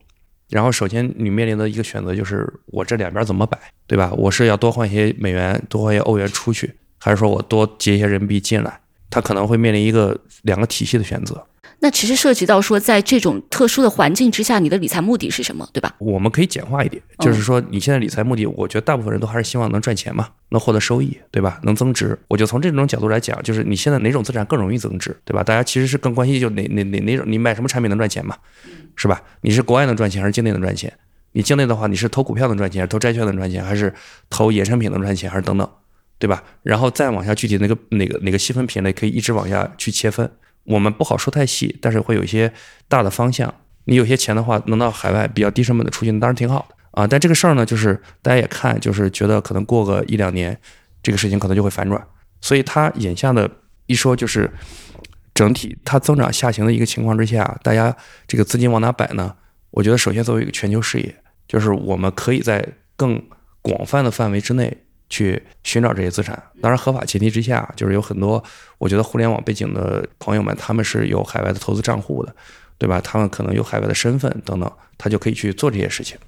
Speaker 2: 然后首先你面临的一个选择就是我这两边怎么摆，对吧？我是要多换些美元，多换些欧元出去。还是说我多结一些人民币进来，他可能会面临一个两个体系的选择。
Speaker 1: 那其实涉及到说，在这种特殊的环境之下，你的理财目的是什么，对吧？
Speaker 2: 我们可以简化一点，就是说你现在理财目的，我觉得大部分人都还是希望能赚钱嘛，能获得收益，对吧？能增值。我就从这种角度来讲，就是你现在哪种资产更容易增值，对吧？大家其实是更关心就哪哪哪哪种，你买什么产品能赚钱嘛，是吧？你是国外能赚钱还是境内能赚钱？你境内的话，你是投股票能赚钱，还是投债券能赚钱，还是投衍生品能赚钱，还是等等？对吧？然后再往下，具体那个哪个哪个细分品类可以一直往下去切分。我们不好说太细，但是会有一些大的方向。你有些钱的话，能到海外比较低成本的出境，当然挺好的啊。但这个事儿呢，就是大家也看，就是觉得可能过个一两年，这个事情可能就会反转。所以它眼下的一说，就是整体它增长下行的一个情况之下，大家这个资金往哪摆呢？我觉得首先作为一个全球视野，就是我们可以在更广泛的范围之内。去寻找这些资产，当然合法前提之下，就是有很多我觉得互联网背景的朋友们，他们是有海外的投资账户的，对吧？他们可能有海外的身份等等，他就可以去做这些事情。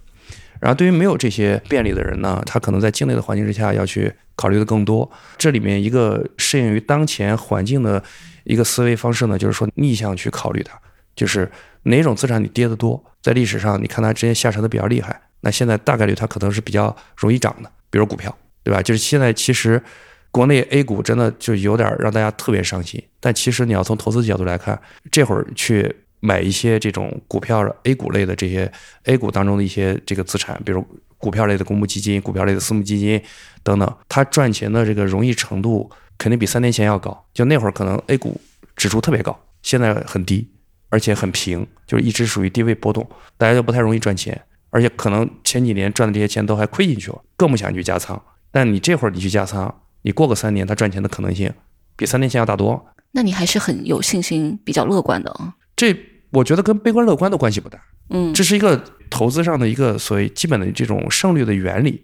Speaker 2: 然后对于没有这些便利的人呢，他可能在境内的环境之下要去考虑的更多。这里面一个适应于当前环境的一个思维方式呢，就是说逆向去考虑它，就是哪种资产你跌得多，在历史上你看它之前下沉的比较厉害，那现在大概率它可能是比较容易涨的，比如股票。对吧？就是现在，其实国内 A 股真的就有点让大家特别伤心。但其实你要从投资角度来看，这会儿去买一些这种股票的 A 股类的这些 A 股当中的一些这个资产，比如股票类的公募基金、股票类的私募基金等等，它赚钱的这个容易程度肯定比三年前要高。就那会儿可能 A 股指数特别高，现在很低，而且很平，就是一直属于低位波动，大家就不太容易赚钱，而且可能前几年赚的这些钱都还亏进去了，更不想去加仓。但你这会儿你去加仓，你过个三年，它赚钱的可能性比三年前要大多。
Speaker 1: 那你还是很有信心、比较乐观的啊。
Speaker 2: 这我觉得跟悲观乐观的关系不大。
Speaker 1: 嗯，
Speaker 2: 这是一个投资上的一个所谓基本的这种胜率的原理，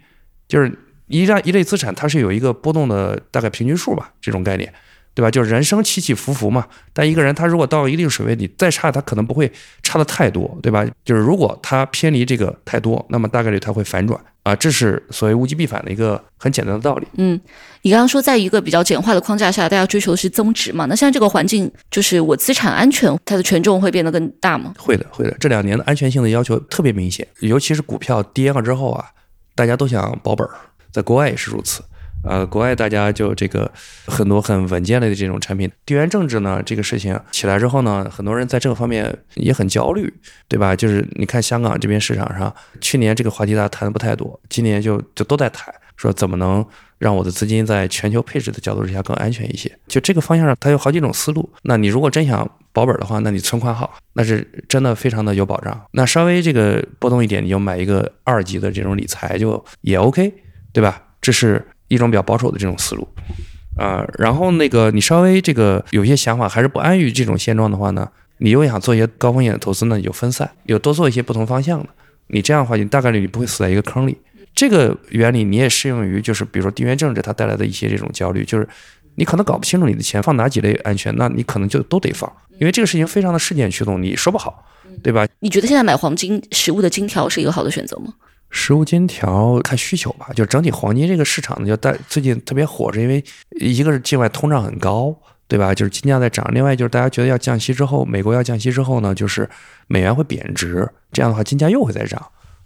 Speaker 2: 就是一让一类资产它是有一个波动的大概平均数吧，这种概念。对吧？就是人生起起伏伏嘛。但一个人他如果到一定水位，你再差，他可能不会差的太多，对吧？就是如果他偏离这个太多，那么大概率他会反转啊。这是所谓物极必反的一个很简单的道理。
Speaker 1: 嗯，你刚刚说在一个比较简化的框架下，大家追求的是增值嘛？那现在这个环境，就是我资产安全，它的权重会变得更大吗？
Speaker 2: 会的，会的。这两年的安全性的要求特别明显，尤其是股票跌了之后啊，大家都想保本儿，在国外也是如此。呃，国外大家就这个很多很稳健类的这种产品，地缘政治呢这个事情起来之后呢，很多人在这个方面也很焦虑，对吧？就是你看香港这边市场上，去年这个话题大家谈的不太多，今年就就都在谈，说怎么能让我的资金在全球配置的角度之下更安全一些？就这个方向上，它有好几种思路。那你如果真想保本的话，那你存款好，那是真的非常的有保障。那稍微这个波动一点，你就买一个二级的这种理财就也 OK，对吧？这是一种比较保守的这种思路。啊，然后那个你稍微这个有些想法还是不安于这种现状的话呢，你又想做一些高风险的投资呢，你就分散，有多做一些不同方向的。你这样的话，你大概率你不会死在一个坑里。这个原理你也适用于，就是比如说地缘政治它带来的一些这种焦虑，就是你可能搞不清楚你的钱放哪几类安全，那你可能就都得放，因为这个事情非常的事件驱动，你说不好，对吧？
Speaker 1: 你觉得现在买黄金实物的金条是一个好的选择吗？
Speaker 2: 实物金条看需求吧，就整体黄金这个市场呢，就大最近特别火，是因为一个是境外通胀很高，对吧？就是金价在涨，另外就是大家觉得要降息之后，美国要降息之后呢，就是美元会贬值，这样的话金价又会再涨，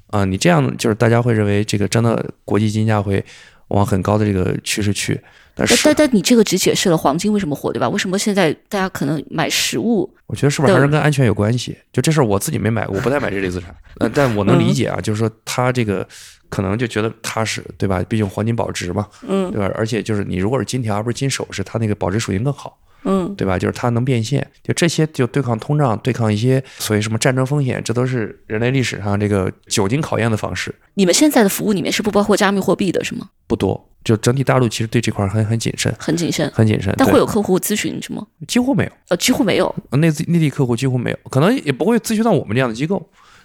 Speaker 2: 啊，你这样就是大家会认为这个真的国际金价会往很高的这个趋势去。但
Speaker 1: 但但你这个只解释了黄金为什么火，对吧？为什么现在大家可能买实物？
Speaker 2: 我觉得是不是还是跟安全有关系？就这事儿我自己没买过，我不太买这类资产。呃，但我能理解啊，就是说他这个可能就觉得踏实，对吧？毕竟黄金保值嘛，
Speaker 1: 嗯
Speaker 2: 对吧？而且就是你如果是金条而不是金首饰，它那个保值属性更好，
Speaker 1: 嗯
Speaker 2: 对吧？就是它能变现，就这些就对抗通胀、对抗一些所谓什么战争风险，这都是人类历史上这个久经考验的方式。
Speaker 1: 你们现在的服务里面是不包括加密货币的，是吗？
Speaker 2: 不多，就整体大陆其实对这块儿很很谨慎，
Speaker 1: 很谨慎，
Speaker 2: 很谨慎。
Speaker 1: 但会有客户咨询是吗？
Speaker 2: 几乎没有，
Speaker 1: 呃，几乎没有。
Speaker 2: 内地内地客户几乎没有，可能也不会咨询到我们这样的机构，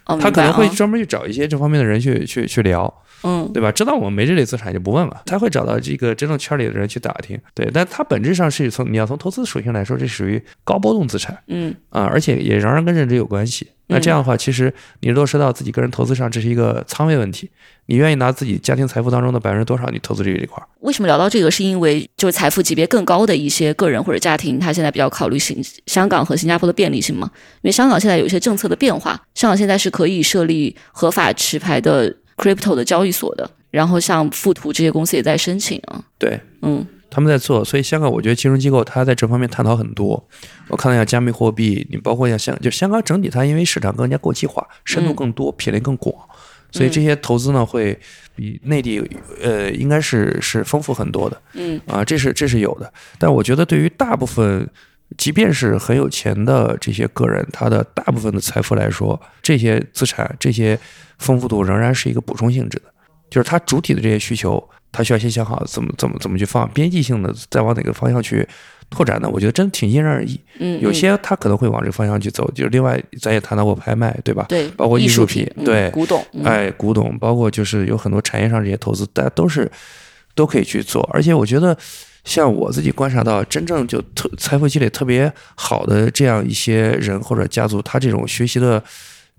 Speaker 1: 哦，
Speaker 2: 他可能会专门去找一些这方面的人去去去聊。
Speaker 1: 嗯
Speaker 2: 对吧？知道我们没这类资产就不问了，他会找到这个真正圈里的人去打听。对，但它本质上是从你要从投资属性来说，这属于高波动资产
Speaker 1: 嗯
Speaker 2: 啊，而且也仍然跟认知有关系。那这样的话，其实你落实到自己个人投资上，这是一个仓位问题。你愿意拿自己家庭财富当中的百分之多少，你投资这一块儿？
Speaker 1: 为什么聊到这个？是因为就是财富级别更高的一些个人或者家庭，他现在比较考虑新香港和新加坡的便利性嘛？因为香港现在有一些政策的变化，香港现在是可以设立合法持牌的 crypto 的交易所的，然后像富途这些公司也在申请啊。
Speaker 2: 对，
Speaker 1: 嗯
Speaker 2: 他们在做，所以香港我觉得金融机构它在这方面探讨很多。我看了一下加密货币，你包括像香，就香港整体它因为市场更加国际化，深度更多，品类更广，所以这些投资呢会比内地呃应该是是丰富很多的
Speaker 1: 嗯
Speaker 2: 啊，这是这是有的。但我觉得对于大部分，即便是很有钱的这些个人，他的大部分的财富来说，这些资产这些丰富度仍然是一个补充性质的，就是它主体的这些需求。他需要先想好怎么怎么怎么去放，边际性的再往哪个方向去拓展呢？我觉得真的挺因人而异。
Speaker 1: 嗯，
Speaker 2: 有
Speaker 1: 嗯
Speaker 2: 些他可能会往这个方向去走，就是另外咱也谈到过拍卖，对吧？
Speaker 1: 对，
Speaker 2: 包括艺术
Speaker 1: 术
Speaker 2: 品
Speaker 1: 嗯
Speaker 2: 对
Speaker 1: 古董，嗯
Speaker 2: 哎，古董，包括就是有很多产业上这些投资，大家都是都可以去做。而且我觉得，像我自己观察到，真正就特财富积累特别好的这样一些人或者家族，他这种学习的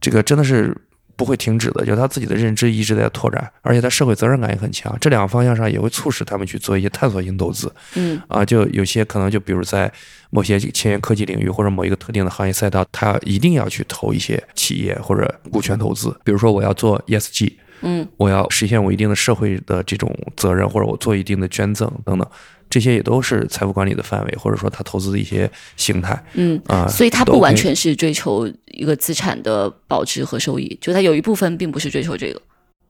Speaker 2: 这个真的是。不会停止的，就是他自己的认知一直在拓展，而且他社会责任感也很强。这两个方向上也会促使他们去做一些探索性投资。
Speaker 1: 嗯
Speaker 2: 啊，就有些可能就比如在某些前沿科技领域或者某一个特定的行业赛道，他一定要去投一些企业或者股权投资。比如说我要做 ESG，
Speaker 1: 嗯
Speaker 2: 我要实现我一定的社会的这种责任，或者我做一定的捐赠等等，这些也都是财富管理的范围，或者说他投资的一些形态
Speaker 1: 嗯。
Speaker 2: 啊。
Speaker 1: 所以它不完全是追求一个资产的保值和收益，就它有一部分并不是追求这个。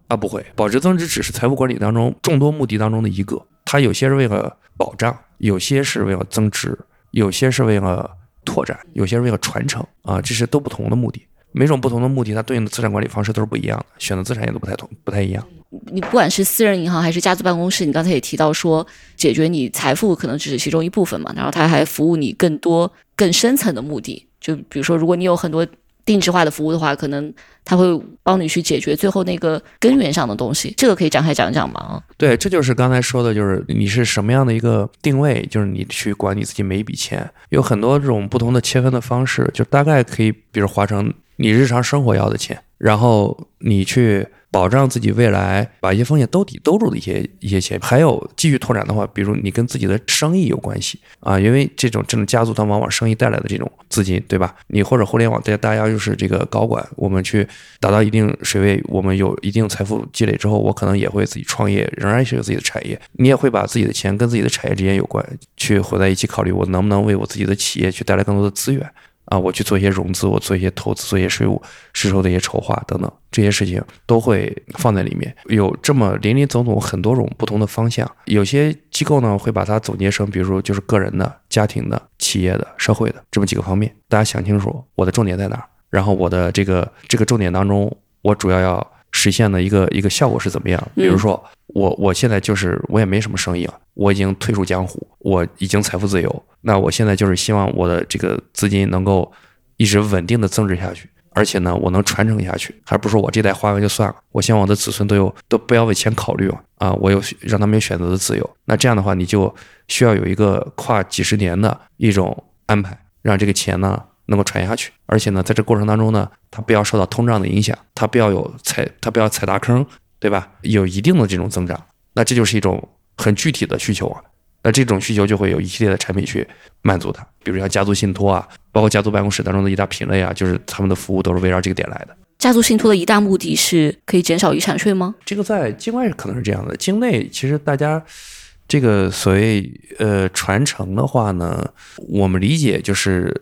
Speaker 2: 啊，不会，保值增值只是财富管理当中众多目的当中的一个。它有些是为了保障，有些是为了增值，有些是为了拓展，有些是为了传承啊，这是都不同的目的。每种不同的目的，它对应的资产管理方式都是不一样的，选择资产也都不太同，不太一样。
Speaker 1: 你不管是私人银行还是家族办公室，你刚才也提到说，解决你财富可能只是其中一部分嘛，然后它还服务你更多更深层的目的。就比如说，如果你有很多定制化的服务的话，可能它会帮你去解决最后那个根源上的东西。这个可以展开讲讲吗？
Speaker 2: 对，这就是刚才说的，就是你是什么样的一个定位，就是你去管你自己每一笔钱，有很多这种不同的切分的方式，就大概可以，比如划成你日常生活要的钱，然后你去保障自己未来把一些风险兜底兜住的一些一些钱，还有继续拓展的话，比如你跟自己的生意有关系啊，因为这种这种家族它往往生意带来的这种资金，对吧？你或者互联网大大家又是这个高管，我们去达到一定水位，我们有一定财富积累之后，我可能也会自己创业，仍然是有自己的产业，你也会把自己的钱跟自己的产业之间有关，去混在一起考虑，我能不能为我自己的企业去带来更多的资源。啊，我去做一些融资，我做一些投资，做一些税务税收的一些筹划等等，这些事情都会放在里面。有这么林林总总很多种不同的方向，有些机构呢会把它总结成，比如说就是个人的、家庭的、企业的、社会的这么几个方面。大家想清楚我的重点在哪儿，然后我的这个这个重点当中，我主要要实现的一个一个效果是怎么样？比如说我我现在就是我也没什么生意了，我已经退出江湖，我已经财富自由。那我现在就是希望我的这个资金能够一直稳定的增值下去，而且呢，我能传承下去，还不是说我这代花完就算了。我希望我的子孙都有都不要为钱考虑嘛，啊，我有让他们有选择的自由。那这样的话，你就需要有一个跨几十年的一种安排，让这个钱呢能够传下去，而且呢，在这过程当中呢，它不要受到通胀的影响，它不要有踩，它不要踩大坑，对吧？有一定的这种增长，那这就是一种很具体的需求啊。那这种需求就会有一系列的产品去满足它，比如像家族信托啊，包括家族办公室当中的一大品类啊，就是他们的服务都是围绕这个点来的。
Speaker 1: 家族信托的一大目的是可以减少遗产税吗？
Speaker 2: 这个在境外可能是这样的，境内其实大家这个所谓呃传承的话呢，我们理解就是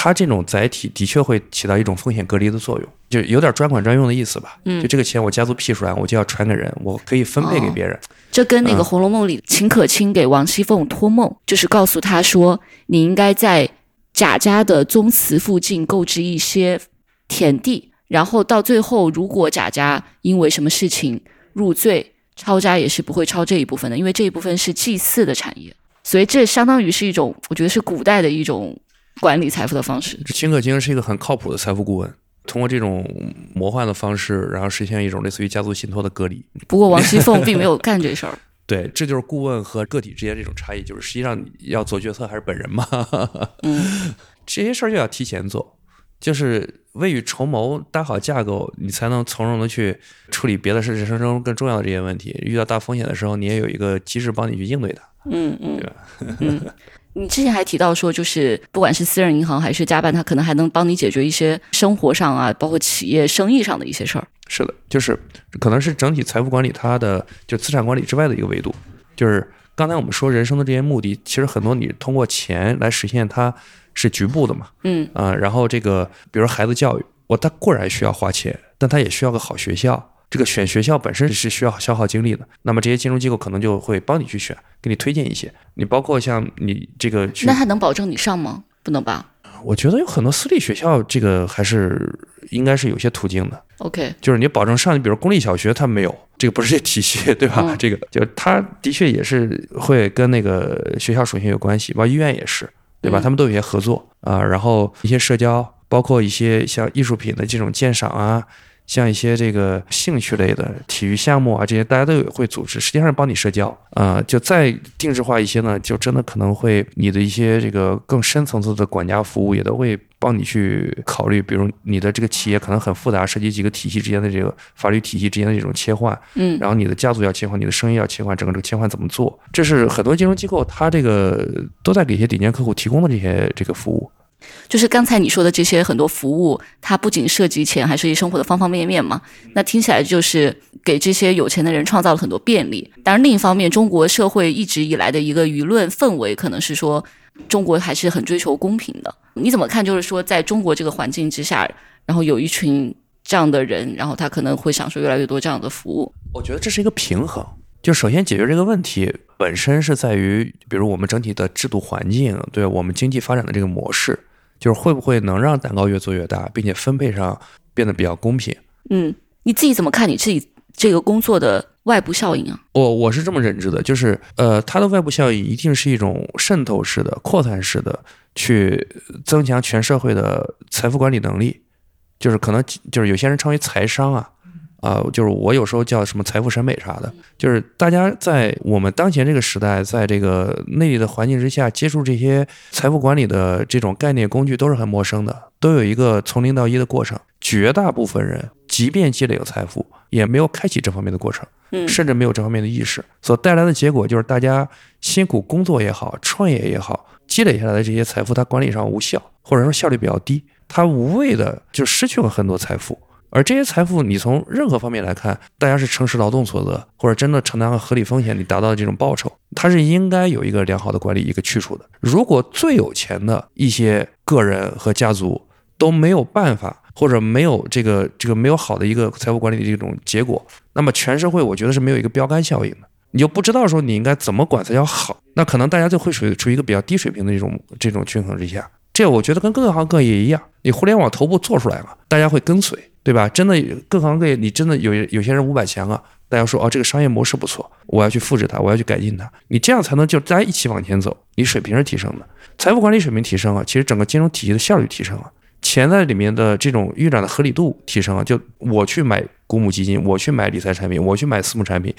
Speaker 2: 它这种载体的确会起到一种风险隔离的作用，就有点专款专用的意思吧。
Speaker 1: 嗯，
Speaker 2: 就这个钱我家族批出来，我就要传给人，我可以分配给别人。
Speaker 1: 这跟那个《红楼梦》里秦可卿给王熙凤托梦，就是告诉她说，你应该在贾家的宗祠附近购置一些田地，然后到最后，如果贾家因为什么事情入罪，抄家也是不会抄这一部分的，因为这一部分是祭祀的产业，所以这相当于是一种，我觉得是古代的一种管理财富的方式。
Speaker 2: 秦可卿是一个很靠谱的财富顾问。通过这种魔幻的方式，然后实现一种类似于家族信托的隔离。
Speaker 1: 不过王熙凤并没有干这事儿。
Speaker 2: 对，这就是顾问和个体之间这种差异，就是实际上要做决策还是本人嘛。
Speaker 1: 嗯，
Speaker 2: 这些事儿就要提前做，就是未雨绸缪，搭好架构，你才能从容的去处理别的事，人生中更重要的这些问题。遇到大风险的时候，你也有一个机制帮你去应对它。
Speaker 1: 嗯嗯，
Speaker 2: 对吧？
Speaker 1: 嗯。你之前还提到说，就是不管是私人银行还是家办，它可能还能帮你解决一些生活上啊，包括企业生意上的一些事儿。
Speaker 2: 是的，就是可能是整体财富管理它的就资产管理之外的一个维度。就是刚才我们说人生的这些目的，其实很多你通过钱来实现，它是局部的嘛。
Speaker 1: 嗯
Speaker 2: 啊，然后这个比如孩子教育，我他固然需要花钱，但他也需要个好学校。这个选学校本身是需要消耗精力的，那么这些金融机构可能就会帮你去选，给你推荐一些。你包括像你这个，
Speaker 1: 那他能保证你上吗？不能吧？
Speaker 2: 我觉得有很多私立学校，这个还是应该是有些途径的。
Speaker 1: OK，
Speaker 2: 就是你保证上，你比如公立小学，它没有这个不是这体系，对吧？这个就它的确也是会跟那个学校属性有关系，包括医院也是，对吧？他们都有些合作啊，然后一些社交，包括一些像艺术品的这种鉴赏啊。像一些这个兴趣类的体育项目啊，这些大家都有会组织，实际上是帮你社交啊。就再定制化一些呢，就真的可能会你的一些这个更深层次的管家服务也都会帮你去考虑。比如你的这个企业可能很复杂，涉及几个体系之间的这个法律体系之间的这种切换，
Speaker 1: 嗯，
Speaker 2: 然后你的家族要切换，你的生意要切换，整个这个切换怎么做？这是很多金融机构它这个都在给一些顶尖客户提供的这些这个服务。
Speaker 1: 就是刚才你说的这些很多服务，它不仅涉及钱，还涉及生活的方方面面嘛。那听起来就是给这些有钱的人创造了很多便利。当然，另一方面，中国社会一直以来的一个舆论氛围，可能是说中国还是很追求公平的。你怎么看？就是说，在中国这个环境之下，然后有一群这样的人，然后他可能会享受越来越多这样的服务。
Speaker 2: 我觉得这是一个平衡。就首先解决这个问题本身是在于，比如我们整体的制度环境，对我们经济发展的这个模式。就是会不会能让蛋糕越做越大，并且分配上变得比较公平？
Speaker 1: 嗯，你自己怎么看你自己这个工作的外部效应啊？
Speaker 2: 我我是这么认知的，就是呃，它的外部效应一定是一种渗透式的、扩散式的，去增强全社会的财富管理能力。就是可能就是有些人称为财商啊。啊，就是我有时候叫什么财富审美啥的，就是大家在我们当前这个时代，在这个内地的环境之下，接触这些财富管理的这种概念工具都是很陌生的，都有一个从零到一的过程。绝大部分人，即便积累了财富，也没有开启这方面的过程，甚至没有这方面的意识，所带来的结果就是大家辛苦工作也好，创业也好，积累下来的这些财富，它管理上无效，或者说效率比较低，它无谓的就失去了很多财富。而这些财富，你从任何方面来看，大家是诚实劳动所得，或者真的承担了合理风险，你达到的这种报酬，它是应该有一个良好的管理一个去处的。如果最有钱的一些个人和家族都没有办法，或者没有这个这个没有好的一个财富管理的这种结果，那么全社会我觉得是没有一个标杆效应的，你就不知道说你应该怎么管才叫好，那可能大家就会处于处于一个比较低水平的这种这种均衡之下。这我觉得跟各行各业一样，你互联网头部做出来了，大家会跟随，对吧？真的各行各业，你真的有有些人五百强啊，大家说哦这个商业模式不错，我要去复制它，我要去改进它，你这样才能就大家一起往前走，你水平是提升的，财富管理水平提升了，其实整个金融体系的效率提升了，钱在里面的这种运转的合理度提升了，就我去买公募基金，我去买理财产品，我去买私募产品。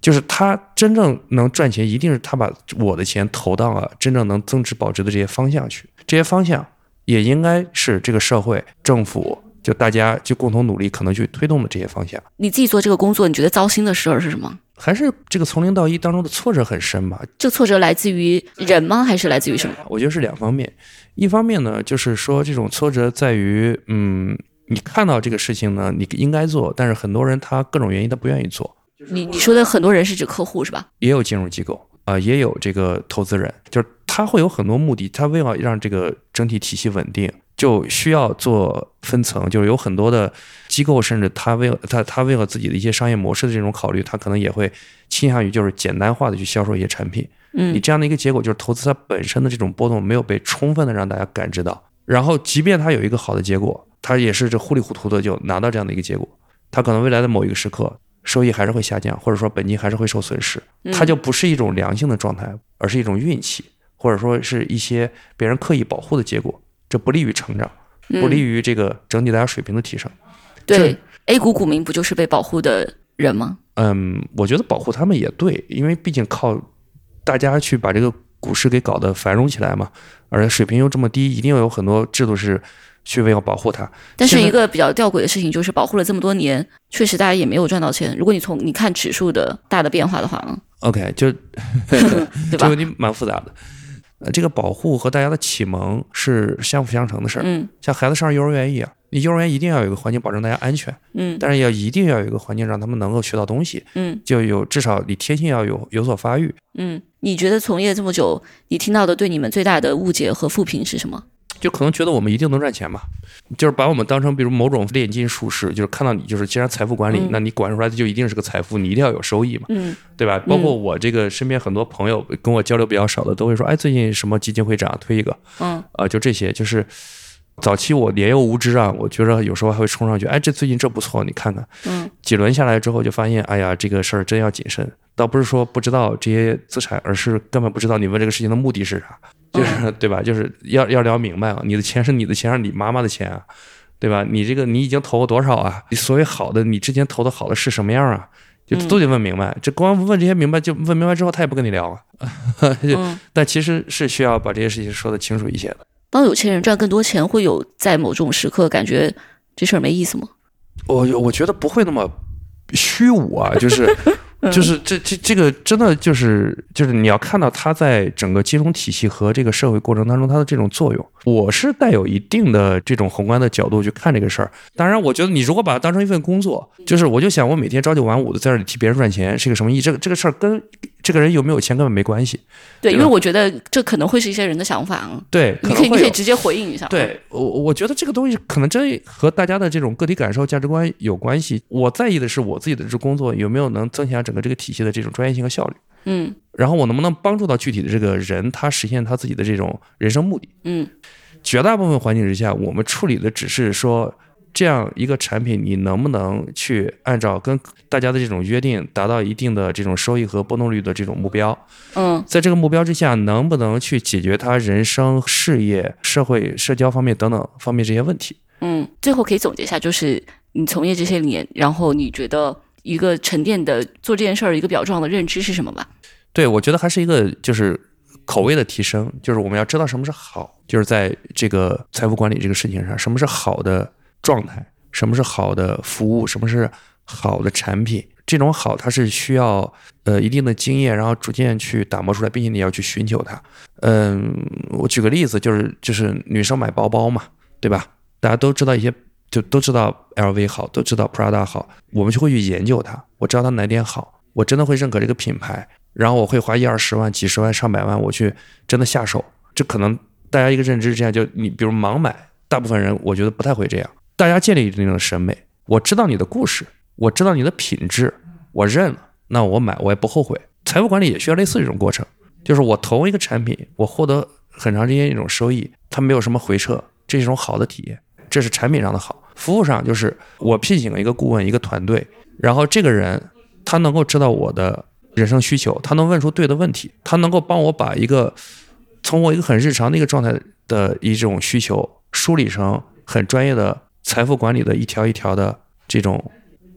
Speaker 2: 就是他真正能赚钱，一定是他把我的钱投到了真正能增值保值的这些方向去。这些方向也应该是这个社会、政府就大家就共同努力，可能去推动的这些方向。
Speaker 1: 你自己做这个工作，你觉得糟心的事儿是什么？
Speaker 2: 还是这个从零到一当中的挫折很深吧？
Speaker 1: 这挫折来自于人吗？还是来自于什么？
Speaker 2: 我觉得是两方面。一方面呢，就是说这种挫折在于，嗯，你看到这个事情呢，你应该做，但是很多人他各种原因他不愿意做。
Speaker 1: 你你说的很多人是指客户是吧？
Speaker 2: 也有金融机构啊，也有这个投资人，就是他会有很多目的，他为了让这个整体体系稳定，就需要做分层，就是有很多的机构，甚至他为了他他为了自己的一些商业模式的这种考虑，他可能也会倾向于就是简单化的去销售一些产品。
Speaker 1: 嗯，
Speaker 2: 你这样的一个结果就是投资它本身的这种波动没有被充分的让大家感知到，然后即便它有一个好的结果，它也是这糊里糊涂的就拿到这样的一个结果，它可能未来的某一个时刻。收益还是会下降，或者说本金还是会受损失，它就不是一种良性的状态，而是一种运气，或者说是一些别人刻意保护的结果，这不利于成长，不利于这个整体大家水平的提升。
Speaker 1: 对，A 股股民不就是被保护的人吗？
Speaker 2: 嗯，我觉得保护他们也对，因为毕竟靠大家去把这个股市给搞得繁荣起来嘛，而且水平又这么低，一定要有很多制度是。去为了保护它，
Speaker 1: 但是一个比较吊诡的事情就是，保护了这么多年，确实大家也没有赚到钱。如果你从你看指数的大的变化的话
Speaker 2: ，OK，就
Speaker 1: 对吧？
Speaker 2: 这问题蛮复杂的。呃，这个保护和大家的启蒙是相辅相成的事儿。
Speaker 1: 嗯，
Speaker 2: 像孩子上幼儿园一样，你幼儿园一定要有一个环境保证大家安全。
Speaker 1: 嗯，
Speaker 2: 但是要一定要有一个环境让他们能够学到东西。
Speaker 1: 嗯，
Speaker 2: 就有至少你天性要有有所发育。
Speaker 1: 嗯，你觉得从业这么久，你听到的对你们最大的误解和负评是什么？
Speaker 2: 就可能觉得我们一定能赚钱嘛，就是把我们当成比如某种炼金术士，就是看到你就是既然财富管理，那你管出来的就一定是个财富，你一定要有收益嘛，
Speaker 1: 嗯，
Speaker 2: 对吧？包括我这个身边很多朋友跟我交流比较少的，都会说，哎，最近什么基金会涨，推一个，
Speaker 1: 嗯，
Speaker 2: 啊，就这些，就是早期我年幼无知啊，我觉得有时候还会冲上去，哎，这最近这不错，你看看，
Speaker 1: 嗯，
Speaker 2: 几轮下来之后就发现，哎呀，这个事儿真要谨慎，倒不是说不知道这些资产，而是根本不知道你问这个事情的目的是啥。就是对吧？就是要要聊明白啊，你的钱是你的钱，是你妈妈的钱啊，对吧？你这个你已经投了多少啊？你所谓好的，你之前投的好的是什么样啊？就都得问明白。这光问这些明白，就问明白之后，他也不跟你聊啊。就但其实是需要把这些事情说的清楚一些的。
Speaker 1: 帮有钱人赚更多钱，会有在某种时刻感觉这事儿没意思吗？
Speaker 2: 我我觉得不会那么虚无啊，就是。就是这这这个真的就是就是你要看到它在整个金融体系和这个社会过程当中它的这种作用，我是带有一定的这种宏观的角度去看这个事儿。当然，我觉得你如果把它当成一份工作，就是我就想我每天朝九晚五的在这里替别人赚钱是一个什么意义？这个这个事儿跟。这个人有没有钱根本没关系，
Speaker 1: 对，因为我觉得这可能会是一些人的想法啊。
Speaker 2: 对，
Speaker 1: 你可以你可以直接回应一下。
Speaker 2: 对我，我觉得这个东西可能真和大家的这种个体感受、价值观有关系。我在意的是我自己的这工作有没有能增强整个这个体系的这种专业性和效率。
Speaker 1: 嗯，
Speaker 2: 然后我能不能帮助到具体的这个人，他实现他自己的这种人生目的？
Speaker 1: 嗯，
Speaker 2: 绝大部分环境之下，我们处理的只是说。这样一个产品，你能不能去按照跟大家的这种约定，达到一定的这种收益和波动率的这种目标？
Speaker 1: 嗯，
Speaker 2: 在这个目标之下，能不能去解决他人生、事业、社会、社交方面等等方面这些问题？
Speaker 1: 嗯，最后可以总结一下，就是你从业这些年，然后你觉得一个沉淀的做这件事儿一个比较重要的认知是什么吧？
Speaker 2: 对，我觉得还是一个就是口味的提升，就是我们要知道什么是好，就是在这个财富管理这个事情上，什么是好的。状态，什么是好的服务？什么是好的产品？这种好，它是需要呃一定的经验，然后逐渐去打磨出来，并且你要去寻求它。嗯，我举个例子，就是就是女生买包包嘛，对吧？大家都知道一些，就都知道 LV 好，都知道 Prada 好，我们就会去研究它。我知道它哪点好，我真的会认可这个品牌，然后我会花一二十万、几十万、上百万，我去真的下手。这可能。大家一个认知是这样，就你比如盲买，大部分人我觉得不太会这样。大家建立一定的审美，我知道你的故事，我知道你的品质，我认了，那我买我也不后悔。财富管理也需要类似这种过程，就是我投一个产品，我获得很长时间一种收益，它没有什么回撤，这是一种好的体验，这是产品上的好。服务上就是我聘请了一个顾问，一个团队，然后这个人他能够知道我的人生需求，他能问出对的问题，他能够帮我把一个从我一个很日常的一个状态的一种需求梳理成很专业的。财富管理的一条一条的这种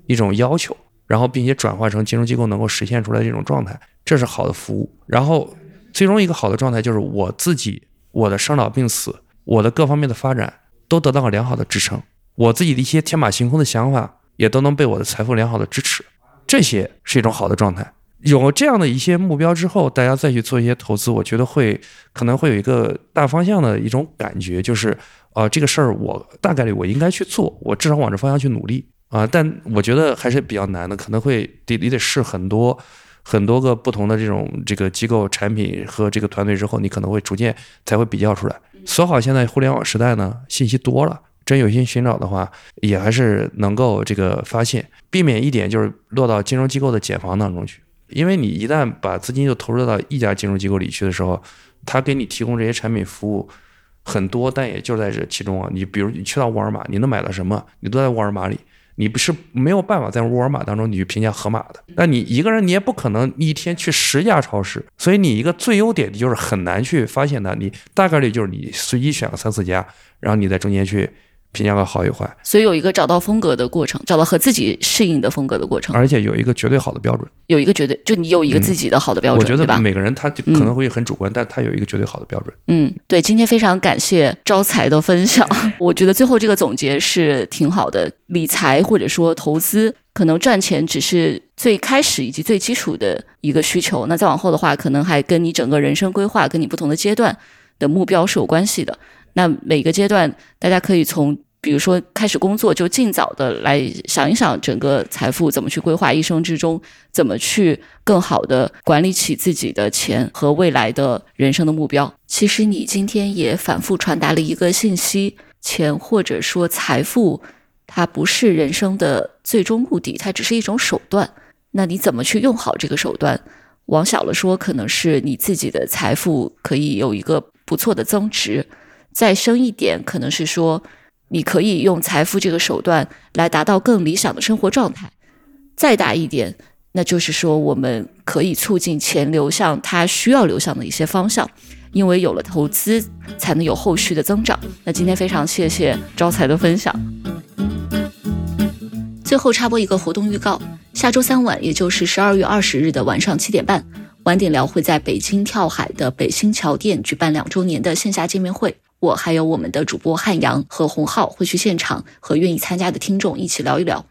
Speaker 2: 一种要求，然后并且转化成金融机构能够实现出来这种状态，这是好的服务。然后最终一个好的状态就是我自己我的生老病死，我的各方面的发展都得到了良好的支撑，我自己的一些天马行空的想法也都能被我的财富良好的支持，这些是一种好的状态。有这样的一些目标之后，大家再去做一些投资，我觉得会可能会有一个大方向的一种感觉，就是。啊，这个事儿我大概率我应该去做，我至少往这方向去努力啊。但我觉得还是比较难的，可能会得你得试很多很多个不同的这种这个机构产品和这个团队之后，你可能会逐渐才会比较出来。说好现在互联网时代呢，信息多了，真有心寻找的话，也还是能够这个发现，避免一点就是落到金融机构的茧房当中去。因为你一旦把资金就投入到一家金融机构里去的时候，他给你提供这些产品服务。很多，但也就在这其中啊。你比如你去到沃尔玛，你能买到什么？你都在沃尔玛里，你不是没有办法在沃尔玛当中你去评价盒马的。那你一个人你也不可能一天去十家超市，所以你一个最优点就是很难去发现它。你大概率就是你随机选个三四家，然后你在中间去。评价个好与坏，
Speaker 1: 所以有一个找到风格的过程，找到和自己适应的风格的过程，
Speaker 2: 而且有一个绝对好的标准，
Speaker 1: 有一个绝对就你有一个自己的好的标准，
Speaker 2: 我觉得每个人他可能会很主观，但他有一个绝对好的标准。
Speaker 1: 嗯，对，今天非常感谢招财的分享，我觉得最后这个总结是挺好的。理财或者说投资，可能赚钱只是最开始以及最基础的一个需求，那再往后的话，可能还跟你整个人生规划、跟你不同的阶段的目标是有关系的。那每个阶段，大家可以从，比如说开始工作，就尽早的来想一想整个财富怎么去规划，一生之中怎么去更好的管理起自己的钱和未来的人生的目标。其实你今天也反复传达了一个信息：钱或者说财富，它不是人生的最终目的，它只是一种手段。那你怎么去用好这个手段？往小了说，可能是你自己的财富可以有一个不错的增值。再深一点，可能是说，你可以用财富这个手段来达到更理想的生活状态。再大一点，那就是说，我们可以促进钱流向它需要流向的一些方向，因为有了投资，才能有后续的增长。那今天非常谢谢招财的分享。最后插播一个活动预告：下周三晚，也就是十二月二十日的晚上七点半，晚点聊会在北京跳海的北新桥店举办两周年的线下见面会。我还有我们的主播汉阳和洪浩会去现场和愿意参加的听众一起聊一聊。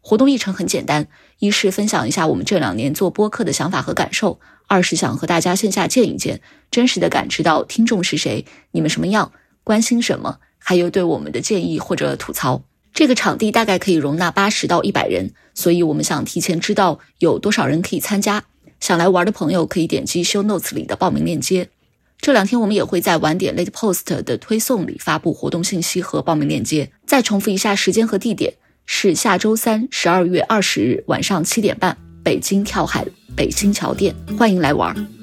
Speaker 1: 活动议程很简单：一是分享一下我们这两年做播客的想法和感受；二是想和大家线下见一见，真实的感知到听众是谁，你们什么样，关心什么，还有对我们的建议或者吐槽。这个场地大概可以容纳八十到一百人，所以我们想提前知道有多少人可以参加。想来玩的朋友可以点击 show notes 里的报名链接。这两天我们也会在晚点 Late Post 的推送里发布活动信息和报名链接。再重复一下时间和地点，是下周三十二月二十日晚上七点半，北京跳海北新桥店，欢迎来玩。